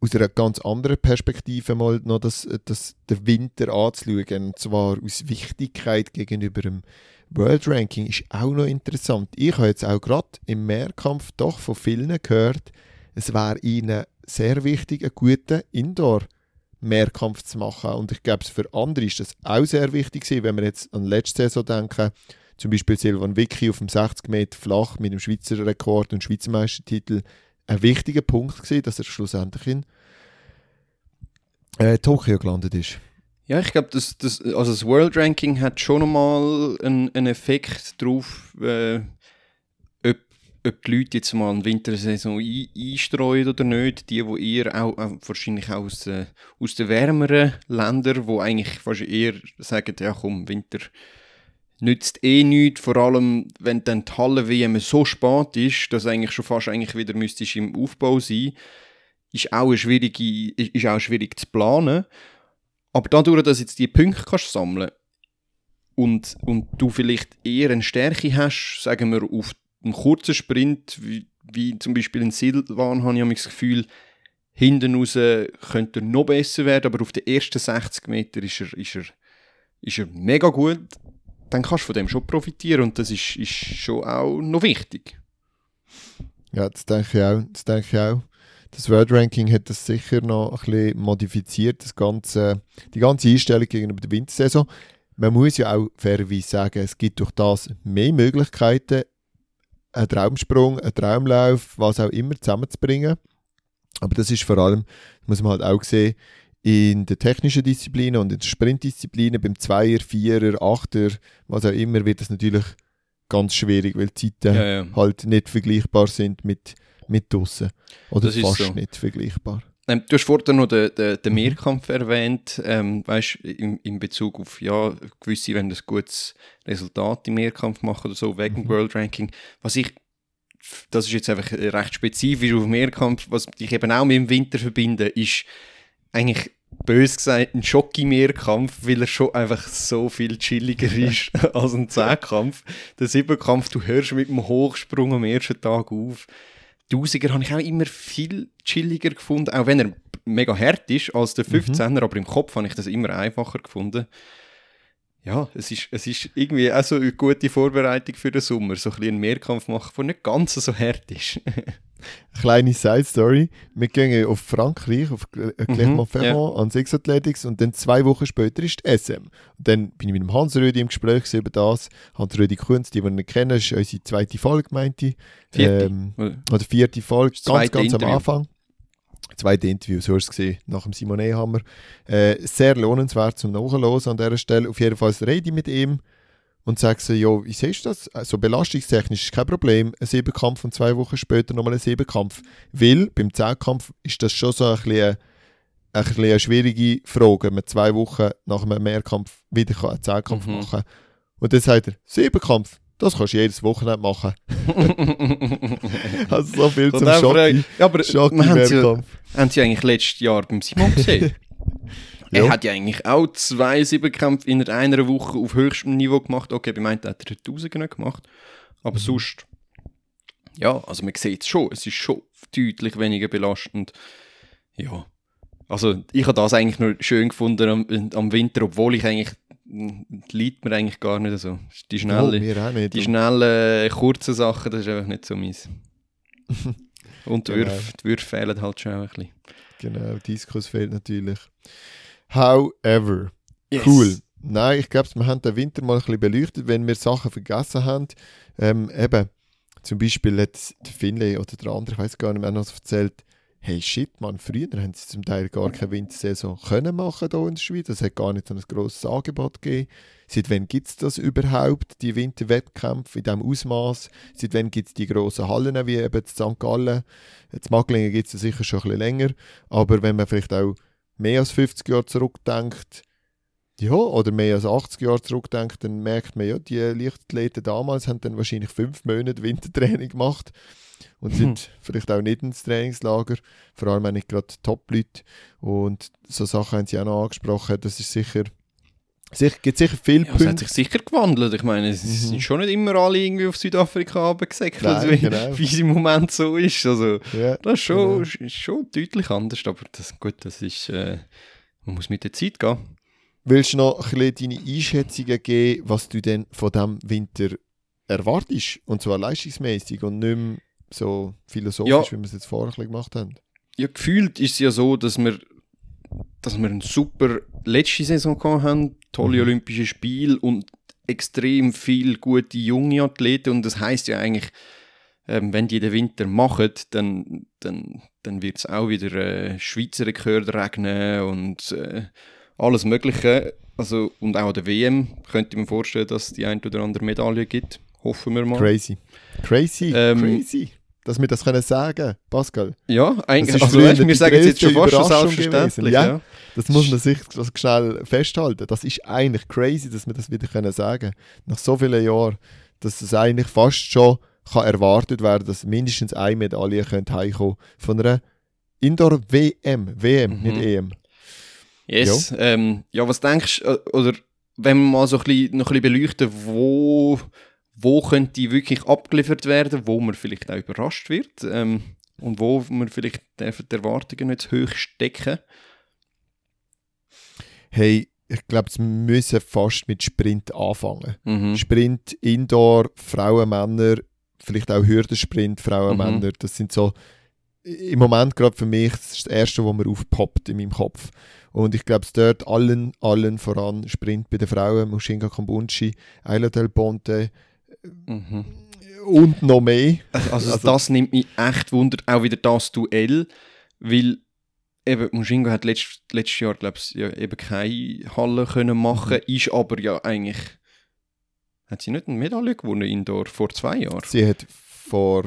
aus einer ganz anderen Perspektive mal noch das, das, den Winter anzuschauen, und zwar aus Wichtigkeit gegenüber dem World Ranking, ist auch noch interessant. Ich habe jetzt auch gerade im Mehrkampf doch von vielen gehört, es wäre ihnen sehr wichtig, einen guten Indoor- Mehrkampf zu machen. Und ich glaube, für andere ist das auch sehr wichtig wenn wir jetzt an letzte Saison denken, zum Beispiel Silvan Vicky auf dem 60 Meter flach mit dem Schweizer Rekord und Schweizer Meistertitel ein wichtiger Punkt gewesen, dass er schlussendlich in äh, Tokio gelandet ist. Ja, ich glaube, das, das, also das World Ranking hat schon nochmal einen, einen Effekt drauf, äh, ob, ob die Leute jetzt mal eine Wintersaison ein, einstreuen oder nicht. Die, die eher auch, auch wahrscheinlich auch aus, äh, aus den wärmeren Ländern, die eigentlich fast eher sagen, ja komm, Winter nützt eh nichts, vor allem wenn dann die Halle WM so spät ist, dass eigentlich schon fast eigentlich wieder müsstest im Aufbau sein, ist auch, schwierige, ist auch schwierig zu planen. Aber dadurch, dass jetzt die Punkte kannst sammeln und, und du vielleicht eher eine Stärke hast, sagen wir auf einen kurzen Sprint, wie, wie zum Beispiel in Silvan, habe ich das Gefühl, hinten raus könnte er noch besser werden, aber auf den ersten 60 Metern ist er, ist er, ist er mega gut dann kannst du von dem schon profitieren und das ist, ist schon auch noch wichtig. Ja, das denke ich auch. Das, denke ich auch. das World Ranking hat das sicher noch ein bisschen modifiziert, das ganze, die ganze Einstellung gegenüber der Wintersaison. Man muss ja auch fairerweise sagen, es gibt durch das mehr Möglichkeiten, einen Traumsprung, einen Traumlauf, was auch immer zusammenzubringen. Aber das ist vor allem, muss man halt auch sehen, in den technischen Disziplinen und in den Sprintdisziplinen, beim Zweier, Vierer, Achter, was auch immer, wird es natürlich ganz schwierig, weil die Zeiten ja, ja. halt nicht vergleichbar sind mit, mit draussen. Oder das fast so. nicht vergleichbar. Ähm, du hast vorhin noch den, den, den mhm. Mehrkampf erwähnt, ähm, weißt, in, in Bezug auf, ja, gewisse, wenn das gutes Resultat im Mehrkampf machen oder so, wegen mhm. World Ranking. Was ich, das ist jetzt einfach recht spezifisch auf Mehrkampf, was ich eben auch mit dem Winter verbinde, ist eigentlich bös gesagt ein Schocki-Mehrkampf, weil er schon einfach so viel chilliger ist als ein Zehnkampf. Der Siebenkampf, du hörst mit dem Hochsprung am ersten Tag auf. Tausiger habe ich auch immer viel chilliger gefunden, auch wenn er mega hart ist als der 15er, mhm. aber im Kopf habe ich das immer einfacher gefunden. Ja, es ist, es ist irgendwie auch so eine gute Vorbereitung für den Sommer, so ein bisschen einen Mehrkampf machen, der nicht ganz so hart ist. kleine Side Story. Wir gehen auf Frankreich, auf Clermont-Ferrand, mhm, ans X-Athletics und dann zwei Wochen später ist die SM. Und dann bin ich mit dem Hans Rödi im Gespräch über das. Hans Rödi Kunz, die, die ihn kennen, ist unsere zweite Folge, meinte ich. Vierte. Ähm, oder vierte Folge, ganz, ganz Interview. am Anfang. Zweite Interview, so hast du es gesehen, nach dem Simone-Hammer. Äh, sehr lohnenswert zum Nachhören an dieser Stelle. Auf jeden Fall rede ich mit ihm und sage so, ja, wie siehst du das? Also belastungstechnisch ist kein Problem, ein Siebenkampf und zwei Wochen später nochmal ein Siebenkampf. Weil beim Zehnkampf ist das schon so ein bisschen, ein bisschen eine schwierige Frage, man zwei Wochen nach einem Mehrkampf wieder einen Zehnkampf mhm. machen kann. Und dann sagt er, Siebenkampf, das kannst du jedes Wochenende machen. also so viel zum Schocki, ja, aber Schocki Mehrkampf. Haben Sie eigentlich letztes Jahr beim Simon gesehen? Er ja. hat ja eigentlich auch zwei Siebenkämpfe in einer Woche auf höchstem Niveau gemacht. Okay, bei meinen hat er 1000 nicht gemacht. Aber mhm. sonst, ja, also man sieht es schon. Es ist schon deutlich weniger belastend. Ja, also ich habe das eigentlich nur schön gefunden am, am Winter, obwohl ich eigentlich liegt mir eigentlich gar nicht so. Die Oh, schnelle, auch nicht. die schnellen, kurzen Sachen, das ist einfach nicht so meins. Und die Genau. Würfe, die Würfe fehlen halt schon auch ein bisschen. Genau, Diskus fehlt natürlich. However, cool. Nein, ich glaube, wir haben den Winter mal ein bisschen beleuchtet, wenn wir Sachen vergessen haben. Ähm, eben, zum Beispiel hat der Finlay oder der andere, ich weiß gar nicht mehr, noch erzählt, hey shit, man, früher haben sie zum Teil gar keine Wintersaison können machen hier in der Schweiz. Es hat gar nicht so ein grosses Angebot gegeben. Seit wann gibt es das überhaupt, die Winterwettkämpfe in diesem Ausmaß? Seit wann gibt es die grossen Hallen, wie eben in St. Gallen? In Maglingen gibt es sicher schon ein bisschen länger. Aber wenn man vielleicht auch mehr als 50 Jahre zurückdenkt, ja, oder mehr als 80 Jahre zurückdenkt, dann merkt man ja, die Leichtathleten damals haben dann wahrscheinlich fünf Monate Wintertraining gemacht und sind vielleicht auch nicht ins Trainingslager, vor allem nicht gerade Top-Leute. Und so Sachen haben sie auch noch angesprochen, das ist sicher, sicher gibt sicher viele Ja, es hat Punkte. sich sicher gewandelt. Ich meine, es Mhm. sind schon nicht immer alle irgendwie auf Südafrika runtergesäckelt, Nein, wie, genau. wie es im Moment so ist. Also, Ja, das ist schon, Genau. ist schon deutlich anders, aber das, gut, das ist, äh, man muss mit der Zeit gehen. Willst du noch ein bisschen deine Einschätzungen geben, was du denn von diesem Winter erwartest? Und zwar leistungsmäßig und nicht mehr so philosophisch, Ja. wie wir es jetzt vorher gemacht haben. Ja, gefühlt ist es ja so, dass wir, dass wir eine super letzte Saison haben, tolle Mhm. Olympische Spiele und extrem viele gute junge Athleten und das heißt ja eigentlich, ähm, wenn die den Winter machen, dann, dann, dann wird es auch wieder äh, Schweizer Rekorde regnen und äh, alles Mögliche. Also, und auch an der WM könnte ich mir vorstellen, dass es die ein oder andere Medaille gibt. Hoffen wir mal. Crazy. Crazy, Ähm, crazy. Dass wir das können sagen, Pascal. Ja, eigentlich. ist Also, weißt, wir sagen jetzt schon fast selbstverständlich. Ja. ja. Das muss man sich das schnell festhalten. Das ist eigentlich crazy, dass wir das wieder können sagen Nach so vielen Jahren, dass es eigentlich fast schon kann erwartet werden, dass mindestens eine Medaille könnte heimkommen von einer Indoor-WM. WM, Mhm. nicht EM. Yes. Ja, ähm, ja was denkst du, äh, oder wenn wir mal so ein bisschen, noch ein bisschen beleuchten, wo, wo könnte die wirklich abgeliefert werden, wo man vielleicht auch überrascht wird ähm, und wo man vielleicht die Erwartungen nicht zu hoch stecken. Hey, ich glaube, wir müssen fast mit Sprint anfangen. Mhm. Sprint, Indoor, Frauen, Männer, vielleicht auch Hürdensprint, Frauen, Mhm. Männer. Das sind so im Moment gerade für mich das, ist das Erste, was mir aufpoppt in meinem Kopf. Und ich glaube, es dort allen, allen voran Sprint bei den Frauen, Mushinga Kombunchi, Ayla Del Ponte Mhm. und noch mehr. Also, also, das nimmt mich echt wunder, auch wieder das Duell, weil eben Mushingo hat letzt, letztes Jahr, glaube ich, ja, eben keine Halle können machen, ist aber ja eigentlich, hat sie nicht eine Medaille gewonnen Indoor vor zwei Jahren? Sie hat vor,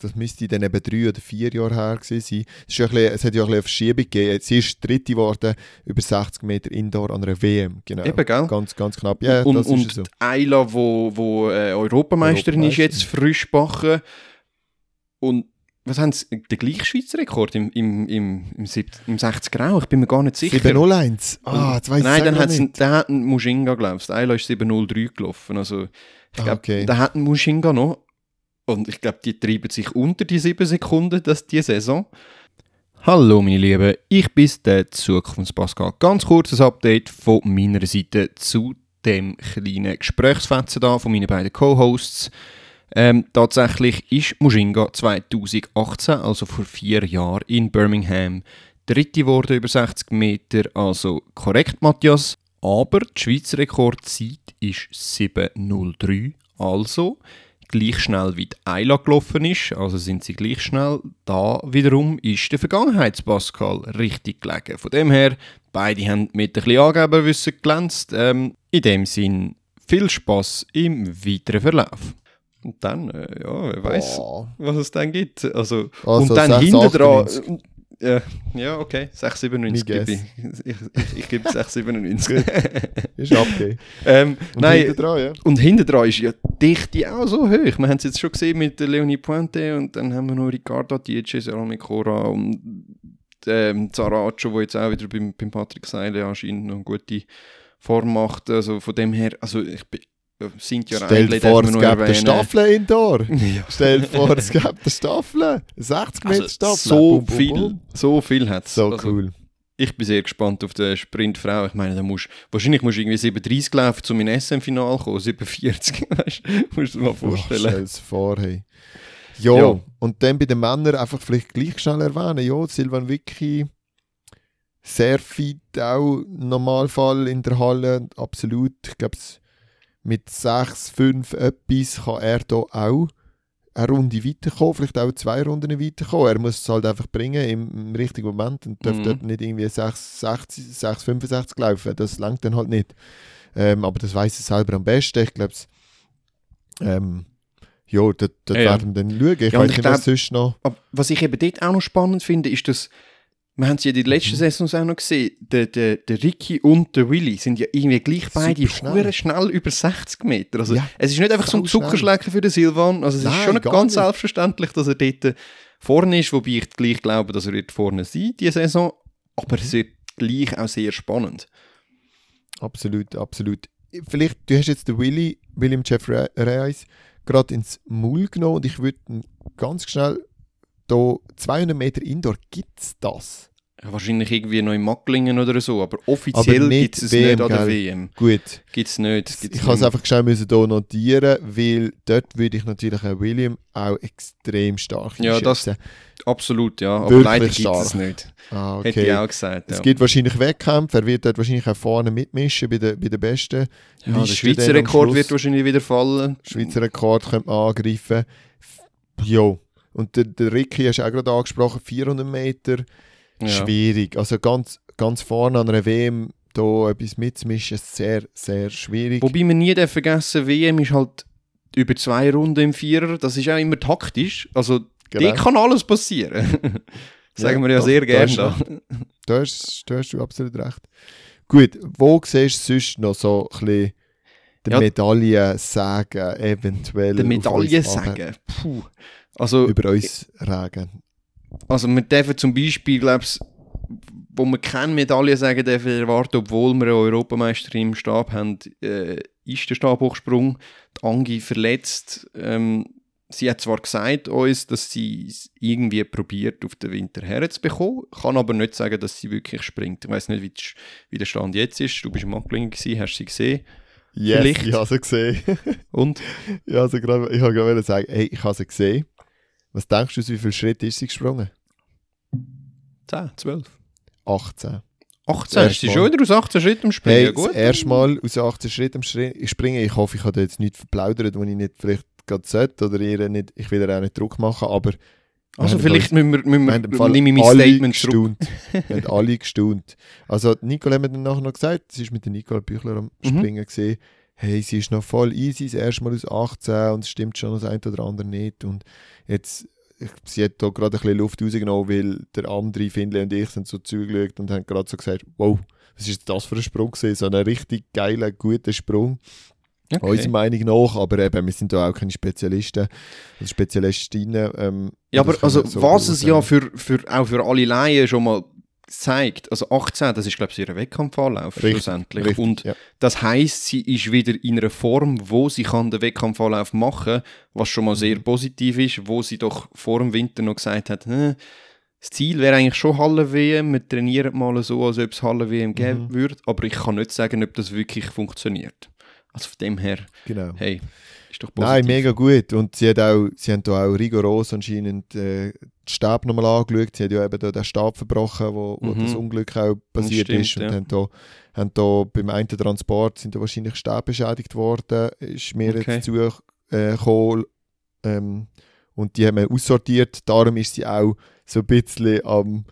das müsste dann eben drei oder vier Jahre her gewesen sein. Es, ist bisschen, es hat ja ein bisschen eine Verschiebung gegeben. Sie ist Dritte geworden, über 60 Meter Indoor an einer WM. Genau. Eben, gell? Ganz, ganz knapp. Ja, und das und ist so. die Ayla, wo, wo äh, Europameisterin ist Europameisterin. jetzt frisch backen und was haben sie, den gleichen Schweizer Rekord im, im, im, im, im 60er auch? Ich bin mir gar nicht sicher. 701. Ah, jetzt weiss ich Nein, es dann hat nicht. dann hat ein Mushinga, glaubst du. Ayla ist 703 gelaufen. Also, ich Ah, glaube, okay. da hat ein Mushinga noch. Und ich glaube, die treiben sich unter die 7 Sekunden, das die Saison. Hallo meine Lieben, ich bin der Zukunftspascal. Ganz kurzes Update von meiner Seite zu dem kleinen Gesprächsfetzen da von meinen beiden Co-Hosts. Ähm, tatsächlich ist Mushinga 2018, also vor vier Jahren, in Birmingham Dritte geworden über 60 Meter, also korrekt, Matthias. Aber die Schweizer Rekordzeit ist 7.03, also gleich schnell wie die Ayla gelaufen ist, also sind sie gleich schnell. Da wiederum ist der Vergangenheitspascal richtig gelegen. Von dem her, beide haben mit ein bisschen Angeberwissen glänzt. Ähm, in dem Sinn, viel Spaß im weiteren Verlauf. Und dann, äh, ja, wer weiß, was es dann gibt. Also, Also und dann 6, hinten dran. 98. Ja, ja, okay, 697 Mein gebe ich. Ich, ich, ich gebe 697. Ist abgegeben. ähm, Und nein, hinten dran, ja. und hinten dran ist ja Dichte auch so hoch. Wir haben es jetzt schon gesehen mit Leonie Puente und dann haben wir noch Ricardo Dietze, Salome Cora und ähm, Zaracho, der jetzt auch wieder beim, beim Patrick Seile anscheinend noch eine gute Form macht. Also von dem her, also ich bin, äh, sind ja Stell vor, es gibt eine Staffel indoor. Ja. Stell vor, es gibt eine Staffel. 60 Meter Also, Staffel. so Bum, bum, viel, bum. so viel hat es. So also, cool. ich bin sehr gespannt auf den Sprintfrau. Ich meine, da musst, wahrscheinlich musst du irgendwie 37 laufen, um in SM-Final zu kommen, 47, weißt du, musst du dir mal vorstellen. Stell es vor, hey. Ja, Ja. und dann bei den Männern einfach vielleicht gleich schnell erwähnen, ja, Silvan Vicky, sehr fit auch, im Normalfall in der Halle, absolut. Ich glaube, mit 6, 5 etwas kann er da auch eine Runde weiterkommen, vielleicht auch zwei Runden weiterkommen. Er muss es halt einfach bringen im, im richtigen Moment und darf Mhm. dort nicht irgendwie 6, 60, 6, 65 laufen. Das langt dann halt nicht. Ähm, aber das weiß er selber am besten. Ich glaube, ähm, ja, dort, dort Ja, ja. werden wir dann schauen. Ich Ja, weiß ich nicht, was sonst noch. Was ich eben dort auch noch spannend finde, ist, dass wir haben es ja in den letzten Mhm. Saisons auch noch gesehen, der, der, der Ricky und der Willy sind ja irgendwie gleich beide schnell. schnell. über 60 Meter. Also Ja, es ist nicht einfach so ein. Zuckerschlecken für den Silvan, also es ist Nein, schon nicht ganz nicht. selbstverständlich, dass er dort vorne ist, wobei ich gleich glaube, dass er wird vorne sein, diese Saison, aber Mhm. es wird gleich auch sehr spannend. Absolut, absolut. Vielleicht, du hast jetzt den Willy, William Jeff Re- Reis gerade ins Maul genommen und ich würde ihn ganz schnell da 200 Meter Indoor, gibt es das? Ja, wahrscheinlich irgendwie noch in Macklingen oder so, aber offiziell gibt es es WM, nicht an der? WM. Gut, Gibt es nicht. Gibt's ich kann es einfach schnell müssen hier notieren, weil dort würde ich natürlich einen William auch extrem stark Ja, das- einschätzen. Absolut, ja. Aber Wirklich leider gibt es es nicht. Ah, Hätte ich okay. auch gesagt. Es Ja. gibt wahrscheinlich Wettkämpfe, er wird dort wahrscheinlich auch vorne mitmischen bei den, bei den Besten. Ja, der Schweizer Rekord wird wahrscheinlich wieder fallen. Schweizer Rekord könnte man angreifen. Jo. Und der, der Ricky hast du auch gerade angesprochen, 400 Meter, Ja. schwierig. Also ganz, ganz vorne an einer WM da etwas mitzumischen, sehr, sehr schwierig. Wobei man nie vergessen WM ist halt über zwei Runden im Vierer. Das ist auch immer taktisch. Also, Genau. dort kann alles passieren. Sagen wir ja doch, sehr gerne. da. Da hast, da hast du absolut recht. Gut, wo siehst du sonst noch so ein bisschen die Ja. Medaillen sagen, eventuell Die auf Medaille uns runter- sagen. Puh. Also, über uns regen? also wir dürfen zum Beispiel, glaube ich, wo wir keine Medaille sagen dürfen erwarten, obwohl wir eine Europameisterin im Stab haben, äh, ist der Stabhochsprung. Die Angi verletzt. Ähm, sie hat zwar gesagt uns, dass sie es irgendwie probiert, auf den Winter herzubekommen, kann aber nicht sagen, dass sie wirklich springt. Ich weiß nicht, wie, die, wie der Stand jetzt ist. Du bist im gewesen, hast sie gesehen. Yes, Vielleicht. ich habe sie gesehen. Und? ja, also grad, ich wollte gerade sagen, hey, ich habe sie gesehen. Was denkst du, aus wie viele Schritte ist sie gesprungen? 10, 12. 18. 18, Das ist erste schon wieder aus 18 Schritten am Springen? Hey, Gut. das erste Mal aus 18 Schritten am springen. Ich hoffe, ich habe da jetzt nichts verplaudert, wo ich nicht vielleicht gerade sollte oder ihr nicht, ich will ihr auch nicht Druck machen, aber Also vielleicht müssen wir, müssen wir wir, nehme ich mein Statement zurück. wir haben alle gestaunt. Also Nicole hat mir dann nachher noch gesagt, sie ist mit der Nicole Büchler am Mhm. Springen gesehen. Hey, sie ist noch voll easy, das erste Mal aus 18 und es stimmt schon das eine oder andere nicht. Und jetzt, ich, sie hat da gerade ein bisschen Luft rausgenommen, weil der andere, Findlay und ich, sind so zugeschaut und haben gerade so gesagt, wow, was ist das für ein Sprung gewesen? So ein richtig geiler, guter Sprung. Okay. Unserer Meinung nach, aber eben, wir sind da auch keine Spezialisten oder Spezialistinnen. Ähm, Ja, aber also, so was es ja für, für, auch für alle Laien schon mal zeigt, also 18, das ist glaube ich ihr Wettkampfanlauf Richtig, schlussendlich. Richtig, Und ja. das heisst, sie ist wieder in einer Form, wo sie kann den Wettkampfanlauf machen was schon mal sehr Mhm. positiv ist, wo sie doch vor dem Winter noch gesagt hat, «Hm, das Ziel wäre eigentlich schon Halle-WM, wir trainieren mal so, als ob es Halle-WM geben Mhm. würde, aber ich kann nicht sagen, ob das wirklich funktioniert. Also von dem her, Genau. hey, ist doch positiv. Nein, mega gut. Und sie, hat auch, sie haben da auch rigoros anscheinend äh, den Stab nochmal angeschaut. Sie hat ja eben da den Stab verbrochen, wo, wo Mhm. das Unglück auch passiert stimmt, ist. Und ja. haben da, haben da beim einen Transport sind da wahrscheinlich Stäbe beschädigt worden. Ist mir Okay. jetzt zu äh, gekommen. ähm, Und die haben wir aussortiert. Darum ist sie auch so ein bisschen am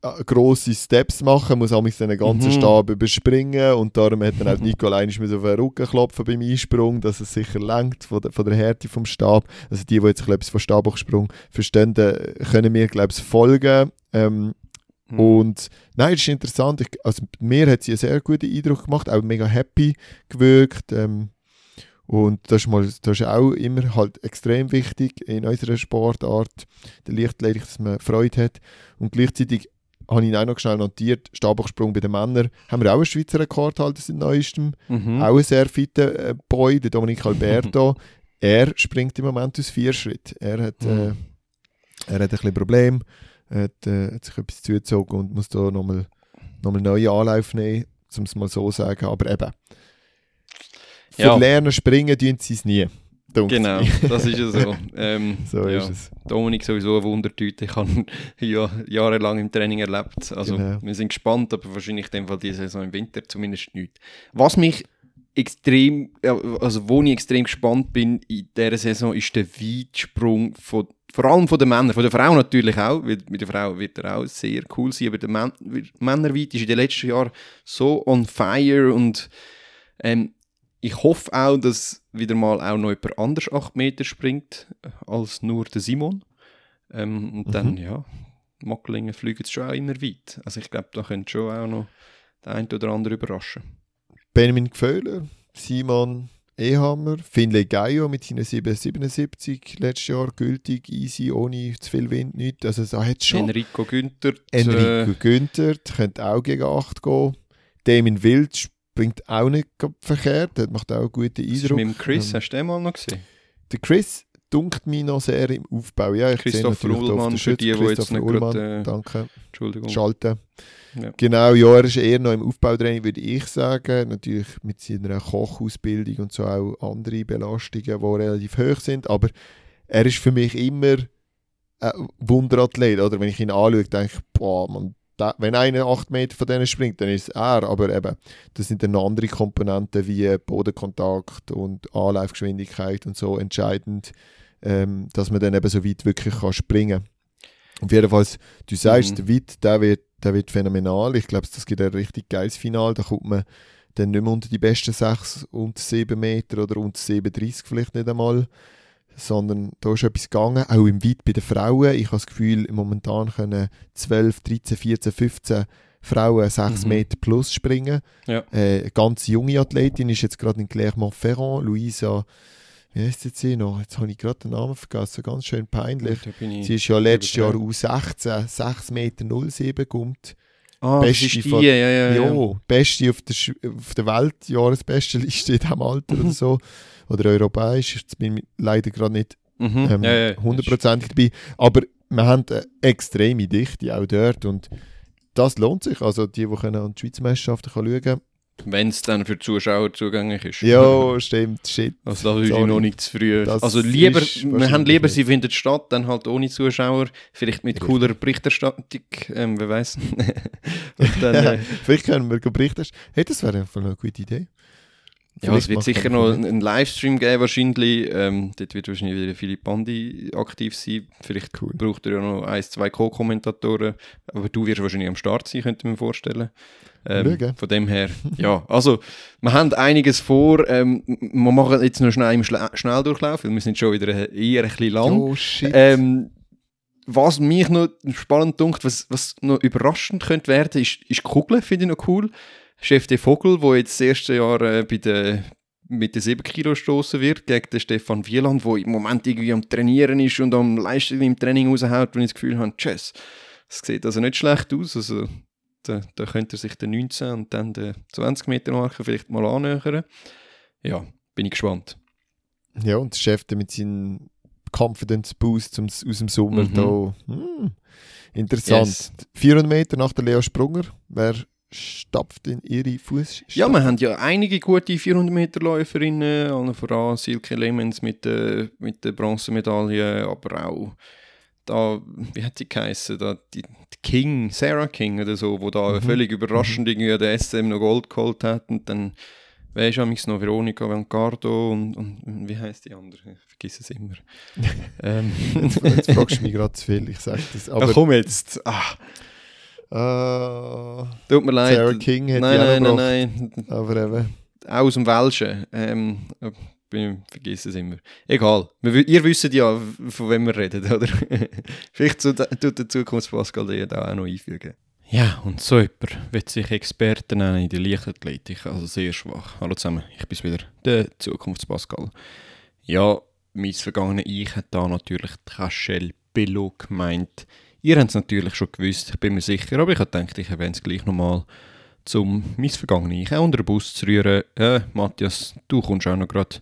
grosse Steps machen, muss auch den ganzen Mhm. Stab überspringen und darum hat dann auch Nico einmal müssen auf den Rücken klopfen beim Einsprung, dass es sicher lenkt von der, von der Härte vom Stab. Also die, die jetzt etwas von Stabhochsprung verstehen, äh, können mir, glaube ich, folgen. Ähm, Mhm. und nein, es ist interessant. Ich, also mir hat sie einen sehr guten Eindruck gemacht, auch mega happy gewirkt. Ähm, und das ist, mal, das ist auch immer halt extrem wichtig in unserer Sportart, der Lichtleidlich, dass man Freude hat. Und gleichzeitig habe ich ihn auch noch schnell notiert, Stabhochsprung bei den Männern, haben wir auch einen Schweizer Rekord halt seit neuestem. Mhm. Auch ein sehr fitter äh, Boy, der Dominic Alberto. er springt im Moment aus vier Schritten. Er hat, äh, Mhm. er hat ein bisschen Problem. Er hat, äh, hat sich etwas zugezogen und muss da nochmal noch mal neue Anläufe nehmen, um es mal so sagen. Aber eben, für Ja. Lernen springen tun sie es nie. Genau, das ist ja so. Ähm, so ja. ist es. Dominik sowieso eine Wundertüte. Ich habe ja, jahrelang im Training erlebt. Also Genau. wir sind gespannt, aber wahrscheinlich in dem Fall diese Saison im Winter zumindest nicht. Was mich extrem, also wo ich extrem gespannt bin in dieser Saison, ist der Weitsprung von vor allem von den Männern, von der Frau natürlich auch, weil mit der Frau wird er auch sehr cool sein, aber der Män Männerweit ist in den letzten Jahren so on fire und ähm, ich hoffe auch, dass wieder mal auch noch jemand anders 8 Meter springt äh, als nur der Simon. Ähm, und dann, Mhm. ja, Macklingen fliegen schon auch immer weit. Also ich glaube, da könnte schon auch noch der eine oder andere überraschen. Benjamin Gföhler, Simon Ehammer, Finlay Gaio mit seinen 777 letztes Jahr gültig, easy, ohne zu viel Wind, nichts. Also da hat schon Enrico Günther, Enrico Günther, der könnte auch gegen 8 gehen. Damien Wild springt auch nicht verkehrt, der macht auch einen guten das ist Eindruck. mit dem Chris, Ähm, hast du den mal noch gesehen? Der Chris dunkt mich noch sehr im Aufbau. Ja, ich auf Ullmann, für die, die jetzt nicht Ullmann, gerade, äh, danke. Entschuldigung. Schalten. Ja. Genau, ja, er ist eher noch im Aufbautraining, würde ich sagen. Natürlich mit seiner Kochausbildung und so auch andere Belastungen, die relativ hoch sind. Aber er ist für mich immer ein Wunderathlet. Oder wenn ich ihn anschaue, denke ich, boah, man, da, wenn einer 8 Meter von denen springt, dann ist es er. Aber eben, das sind dann andere Komponenten wie Bodenkontakt und Anlaufgeschwindigkeit und so entscheidend, ähm, dass man dann eben so weit wirklich kann springen kann. Auf jeden Fall, du sagst, Mhm. der Witt, der wird, der wird phänomenal. Ich glaube, das gibt ein richtig geiles Finale. Da kommt man dann nicht mehr unter die besten 6 unter 7 Meter oder unter 37 vielleicht nicht einmal. Sondern da ist etwas gegangen, auch im Weit bei den Frauen. Ich habe das Gefühl, momentan können 12, 13, 14, 15 Frauen 6 Mhm. Meter plus springen. Ja. Äh, eine ganz junge Athletin ist jetzt gerade in Clermont-Ferrand, Luisa, wie heißt jetzt sie noch? Jetzt habe ich gerade den Namen vergessen, ganz schön peinlich. Sie ist ja letztes Jahr übertragen. U16, 6 Meter 07 kommt. Ah, das Beste ist die, von- ja, ja, ja. Ja, beste auf der, Sch- auf der Welt, Jahresbestenliste in diesem Alter oder so. Oder europäisch, jetzt bin ich leider gerade nicht Mhm. ähm, ja, hundertprozentig dabei. Aber wir haben eine extreme Dichte auch dort und das lohnt sich. Also die, die können an die Schweizer Meisterschaften schauen können. Wenn es dann für die Zuschauer zugänglich ist. Ja, stimmt, shit. Also da ist Sorry. noch nicht zu früh. Das also lieber, wir haben lieber, sie findet statt, dann halt ohne Zuschauer, vielleicht mit cooler Berichterstattung, ähm, wer weiß. Dann, äh, Vielleicht können wir berichten. Hey, das wäre einfach eine gute Idee. Ja, es wird sicher noch einen Livestream geben wahrscheinlich. Ähm, dort wird wahrscheinlich wieder Philipp Bandi aktiv sein. Vielleicht Cool. braucht er ja noch ein, zwei Co-Kommentatoren. Aber du wirst wahrscheinlich am Start sein, könnte ich mir vorstellen. Ähm, Schauen. von dem her, ja, also wir haben einiges vor. Ähm, wir machen jetzt noch schnell im Schle Schnelldurchlauf, weil wir sind schon wieder eher ein bisschen lang. Oh shit. Ähm, was mich noch spannend dunkt, was, was noch überraschend könnte werden, ist, ist die Kugel, finde ich noch cool. Chef de Vogel, der jetzt das erste Jahr äh, bei der, mit den 7 Kilo stoßen wird, gegen den Stefan Wieland, der im Moment irgendwie am Trainieren ist und am Leistung im Training raushaut, wenn ich das Gefühl habe, tschüss, das sieht also nicht schlecht aus. Also, da, da könnte er sich den 19 und dann den 20 Meter Marke vielleicht mal annähern. Ja, bin ich gespannt. Ja, und der Chef mit seinem Confidence Boost zum, aus dem Sommer Mhm. da. Hm, interessant. Yes. 400 Meter nach der Lea Sprunger. Wer stapft in ihre Fuß? Ja, wir haben ja einige gute 400-Meter-Läuferinnen, allen voran Silke Lemens mit der, mit der Bronzemedaille, aber auch da, wie hat sie geheißen, da, die, die King, Sarah King oder so, wo da Mhm. völlig überraschend irgendwie an der SM noch Gold geholt hat und dann Weißt du, amigs noch Veronika Vancardo und, und, und wie heißt die andere? Ich vergesse es immer. ähm. Jetzt, jetzt fragst du mich gerade zu viel, ich sage das. Aber Aber komm jetzt. Ah, äh, tut mir leid. Sarah King hätte nein, ich nein, nein, gebracht. nein. Aber eben, Auch aus dem Welschen. Ähm, äh, bin, vergesse es immer. Egal. Wir, ihr wisst ja, von wem wir reden, oder? Vielleicht tut der Zukunftspascal da auch noch einfügen. Ja, und so jemand wird sich Experte nennen in der Leichtathletik, also sehr schwach. Hallo zusammen, ich bin's wieder, der Zukunftspascal. Ja, mein vergangenes Ich hat da natürlich die Cachelle Bello gemeint. Ihr habt es natürlich schon gewusst, ich bin mir sicher, aber ich habe gedacht, ich erwähne es gleich nochmal, um mein vergangenes Ich auch unter den Bus zu rühren. Äh, Matthias, du kommst auch noch gerade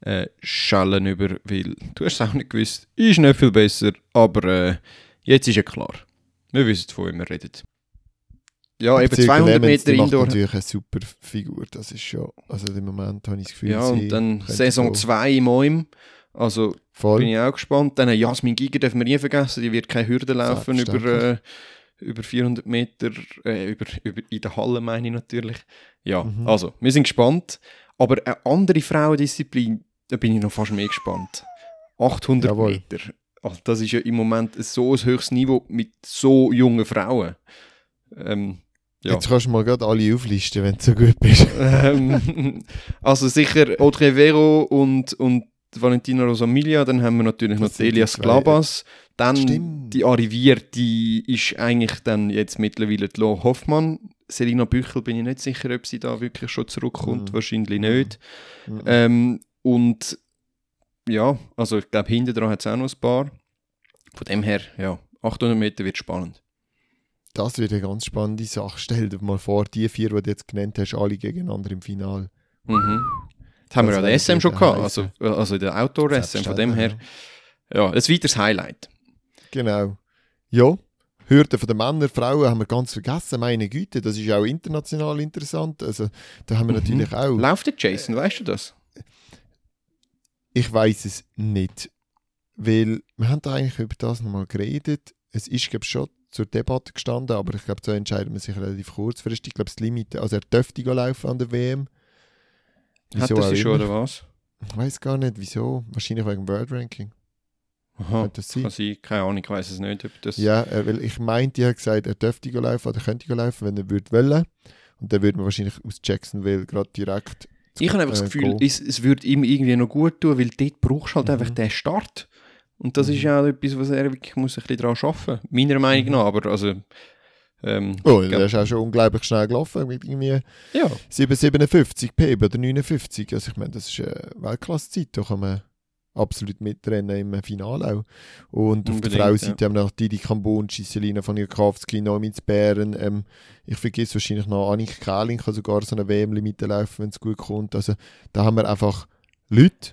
äh, Schellen über, weil du hast es auch nicht gewusst, ist nicht viel besser, aber äh, jetzt ist ja klar. Wir wissen, von wem wir reden. Ja, eben Silke 200 Lemens, Meter macht Indoor. natürlich eine super Figur. Das ist schon, also im Moment habe ich das Gefühl, Ja, und dann Saison so 2 im OIM. Also bin Voll. ich auch gespannt. Dann Jasmin Giger dürfen wir nie vergessen. Die wird keine Hürde laufen über, äh, über 400 Meter. Äh, über, über, in der Halle meine ich natürlich. Ja, Mhm. also wir sind gespannt. Aber eine andere Frauendisziplin, da bin ich noch fast mehr gespannt. 800 Jawohl. Meter. Also das ist ja im Moment so ein höchstes Niveau mit so jungen Frauen. Ähm, ja. Jetzt kannst du mal gerade alle auflisten, wenn du so gut bist. ähm, also sicher Audrey Vero und, und Valentina Rosamilia, dann haben wir natürlich Das noch Elias Glabas, dann Stimmt. die Arriviert, die ist eigentlich dann jetzt mittlerweile die Lo Hoffmann. Selina Büchel bin ich nicht sicher, ob sie da wirklich schon zurückkommt, Mhm. wahrscheinlich nicht. Mhm. Ähm, und ja, also ich glaube, hinten dran hat es auch noch ein paar. Von dem her, ja, 800 Meter wird spannend. Das wird eine ganz spannende Sache. Stell dir mal vor, die vier, die du jetzt genannt hast, alle gegeneinander im Finale. Mhm. Das haben wir ja wäre der SM schon gehabt, also, also in der Outdoor-SM, von dem her, ja, ein weiteres Highlight. Genau. Ja, Hürden von den Männern, Frauen haben wir ganz vergessen. Meine Güte, das ist auch international interessant. Also, da haben wir Mhm. natürlich auch. Läuft der Jason, weißt du das? Ich weiß es nicht. Weil wir haben da eigentlich über das nochmal geredet. Es ist, glaube ich, schon zur Debatte gestanden, aber ich glaube, so entscheiden wir sich relativ kurzfristig. Ich glaube, das Limit, also er dürfte laufen an der WM. Hat er sie schon oder was? Ich weiß gar nicht, wieso. Wahrscheinlich wegen World Ranking. Aha, Könnte das sein? kann sein, keine Ahnung, ich weiß es nicht, ob das... Ja, äh, weil ich meinte, er hat gesagt, er dürfte laufen oder könnte laufen, wenn er würde wollen. Und dann würde man wahrscheinlich aus Jacksonville gerade direkt. ich habe einfach das äh, Gefühl, es, es würde ihm irgendwie noch gut tun, weil dort brauchst du halt Mhm. einfach den Start. Und das ist Mhm. ja auch etwas, was er wirklich muss ein bisschen daran arbeiten muss, meiner Meinung Mhm. nach, aber also... Ähm, Oh, glaub- ist auch schon unglaublich schnell gelaufen, mit irgendwie ja, 7,57 PB oder 59. Also ich meine, das ist eine Weltklasse-Zeit, da kann man absolut mitrennen im Finale auch. Und auf Unbedingt, der Frauenseite haben wir noch Didi Kambunci, Selina von Jakowski, Nomi Bären. Ähm, ich vergesse wahrscheinlich noch Annik Kähling, kann sogar so eine WM-Limite laufen, wenn es gut kommt. Also da haben wir einfach Leute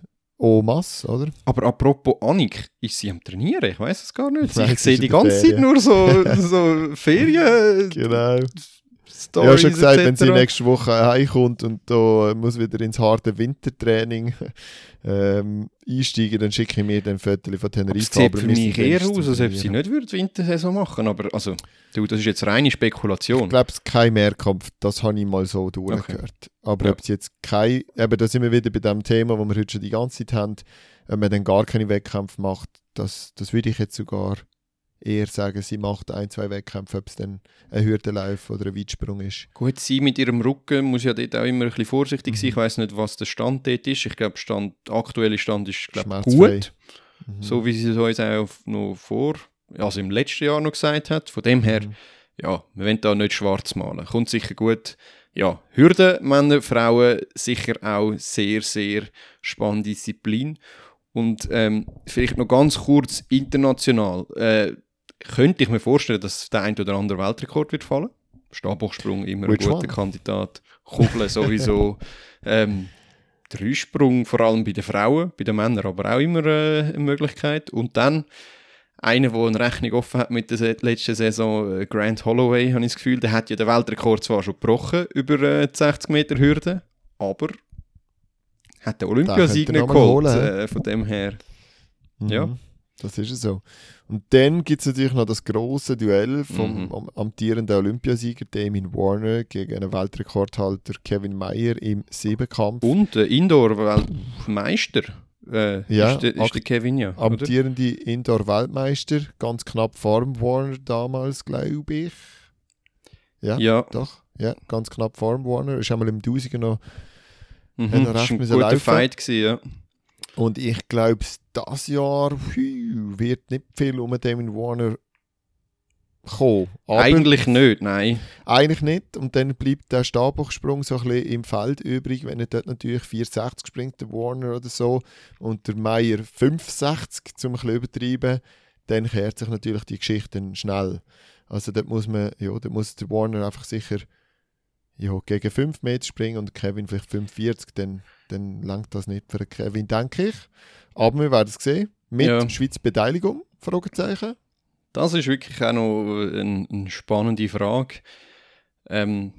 masse, oder? aber apropos Annik, ist sie am Trainieren? Ich weiß es gar nicht. Ich sie sehe die ganze Zeit Ferien. nur so, so Ferien... Genau. Stories Ich habe schon gesagt, wenn sie nächste Woche heimkommt und da muss wieder ins harte Wintertraining ähm, einsteigen, dann schicke ich mir dann Fotos von Tenerife. es sieht für mich eher aus, als ob sie nicht würde die Wintersaison machen aber also, du, das ist jetzt reine Ich Spekulation. glaube, es ist kein Mehrkampf, das habe ich mal so durchgehört. Aber Ja. ob es jetzt kein, eben da sind wir wieder bei dem Thema, wo wir heute schon die ganze Zeit haben, wenn man dann gar keine Wettkämpfe macht, das, das würde ich jetzt sogar eher sagen, sie macht ein, zwei Wettkämpfe, ob es dann ein Hürdenlauf oder ein Weitsprung ist. Gut, sie mit ihrem Rücken muss ja dort auch immer ein bisschen vorsichtig sein. Mhm. Ich weiß nicht, was der Stand dort ist. Ich glaube, Stand, der aktuelle Stand ist glaub, gut, Mhm. so wie sie es uns auch noch vor, also im letzten Jahr noch gesagt hat. Von dem her, Mhm. ja, wir wollen da nicht schwarz malen. Kommt sicher gut. Ja, Hürden, Männer, Frauen, sicher auch sehr, sehr spannende Disziplin. Und ähm, vielleicht noch ganz kurz international. Äh, könnte ich mir vorstellen, dass der ein oder andere Weltrekord wird fallen. Stabhochsprung immer Which ein guter one? Kandidat. Kugeln sowieso. ähm, Dreisprung vor allem bei den Frauen, bei den Männern aber auch immer äh, eine Möglichkeit. Und dann einer, der eine Rechnung offen hat mit der letzten Saison, äh, Grant Holloway, habe ich das Gefühl, der hat ja den Weltrekord zwar schon gebrochen über äh, die 60 Meter Hürde, aber hat den Olympiasieg nicht geholt. äh, von dem her. Mhm. Ja. Das ist es so. Und dann gibt es natürlich noch das große Duell vom Mhm. am- amtierenden Olympiasieger Damien Warner gegen einen Weltrekordhalter Kevin Mayer im Siebenkampf. Und der Indoor-Weltmeister äh, Ja, ist, der, ist der Kevin, ja. Amtierende Indoor-Weltmeister, ganz knapp vor Warner damals, glaube ich. Ja, Ja, doch. Ja, ganz knapp vor Warner. Ist einmal im Tausiger noch. mhm. Das war ein guter laufen. Fight, gewesen, ja. Und ich glaube, das Jahr hui, wird nicht viel um Damien Warner kommen. Aber Eigentlich nicht, nein. Eigentlich nicht. Und dann bleibt der Stabhochsprung so ein bisschen im Feld übrig, wenn er dort natürlich 460 springt, der Warner oder so, und der Meier 560, zum ein bisschen übertreiben, dann kehrt sich natürlich die Geschichte schnell. Also dort muss man, ja, dort muss der Warner einfach sicher ja, gegen 5 Meter springen und Kevin vielleicht 45, dann, dann langt das nicht für Kevin, denke ich. Aber wir werden es sehen. Mit Ja. Schweizer Beteiligung, Fragezeichen. Das ist wirklich auch noch eine, eine spannende Frage. Ähm,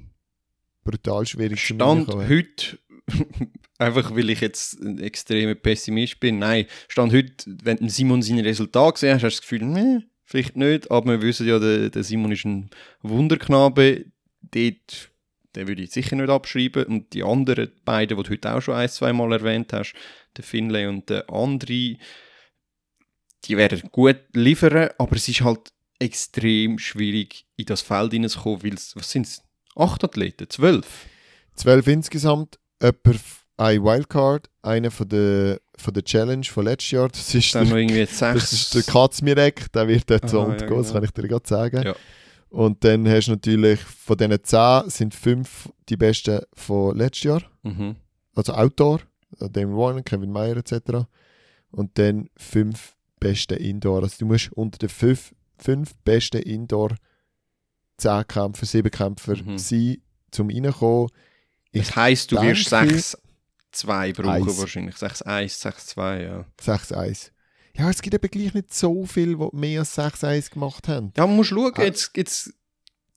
Brutal schwierig Stand heute, einfach weil ich jetzt ein extremer Pessimist bin, nein, Stand heute, wenn Simon seine Resultate gesehen hast, hast du das Gefühl, nee, vielleicht nicht, aber wir wissen ja, der, der Simon ist ein Wunderknabe, dort, den würde ich sicher nicht abschreiben und die anderen beiden, die du heute auch schon ein, zwei Mal erwähnt hast, der Finlay und der Andri, die werden gut liefern, aber es ist halt extrem schwierig, in das Feld hineinzukommen, weil es, was sind es, acht Athleten, zwölf? Zwölf insgesamt, jemand ein Wildcard, einer von der, von der Challenge von letztes Jahr. Das ist, Dann noch der, irgendwie sechs. das ist der Katzmirek, der wird dort so Aha, und ja, gehen, das genau. kann ich dir gerade sagen. Ja. Und dann hast du natürlich von diesen zehn sind fünf die besten von letztes Jahr. Mhm. also Outdoor, äh, Damon Warner, Kevin Meyer etc. Und dann fünf beste Indoor. Also du musst unter den fünf, fünf besten Indoor zehn Kämpfer, sieben Kämpfer Mhm. sein, zum reinkommen. Ich Das heisst, du wirst denke- 6-2 brauchen Eins. wahrscheinlich. 6-1, 6-2, ja. 6-1. Ja, es gibt eben gleich nicht so viele, die mehr als 6-1 gemacht haben. Ja, man muss schauen, Ah. jetzt, jetzt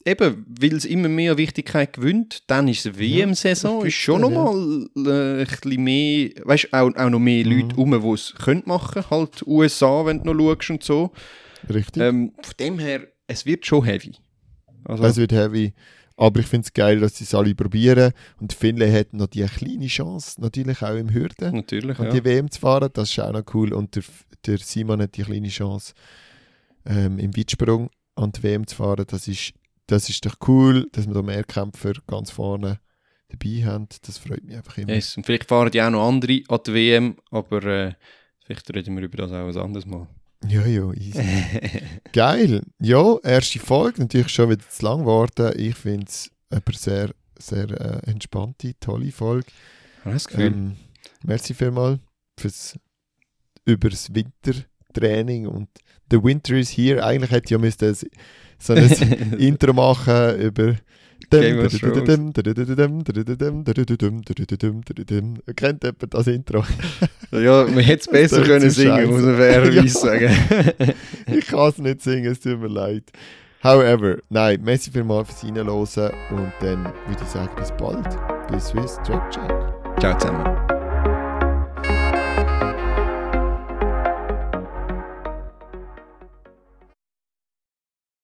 eben, weil es immer mehr Wichtigkeit gewinnt, dann ist eine WM-Saison, das ist schon dann, nochmal äh, ein bisschen mehr, weißt du, auch, auch noch mehr Mhm. Leute rum, die es können machen halt USA, wenn du noch schaust und so. Richtig. Ähm, von dem her, es wird schon heavy. Also, Es wird heavy. Aber ich finde es geil, dass sie es alle probieren. Und Finlay hat noch die kleine Chance, natürlich auch im Hürden. natürlich, an ja. die WM zu fahren, das ist auch noch cool. Und der, der Simon hat die kleine Chance, ähm, im Weitsprung an die WM zu fahren. Das ist, das ist doch cool, dass wir da mehr Kämpfer ganz vorne dabei haben. Das freut mich einfach immer. Yes. Und vielleicht fahren die auch noch andere an die WM, aber äh, vielleicht reden wir über das auch ein anderes Mal. Ja, ja, easy. Geil. Ja, erste Folge, natürlich schon wieder zu lang geworden. Ich finde es aber sehr, sehr äh, entspannte, tolle Folge. Das Gefühl? Ähm, merci vielmals fürs übers Wintertraining und The Winter is here. Eigentlich hätte ich ja müsste so ein Intro machen über Game of Thrones. Kennt jemand das Intro? ja, man hätte es besser können singen, muss man fairerweise sagen. Ich kann es nicht singen, es tut mir leid. However, nein, merci vielmals fürs Reinhören und dann würde ich sagen, bis bald. Bis Swiss Track Check. Ciao zusammen.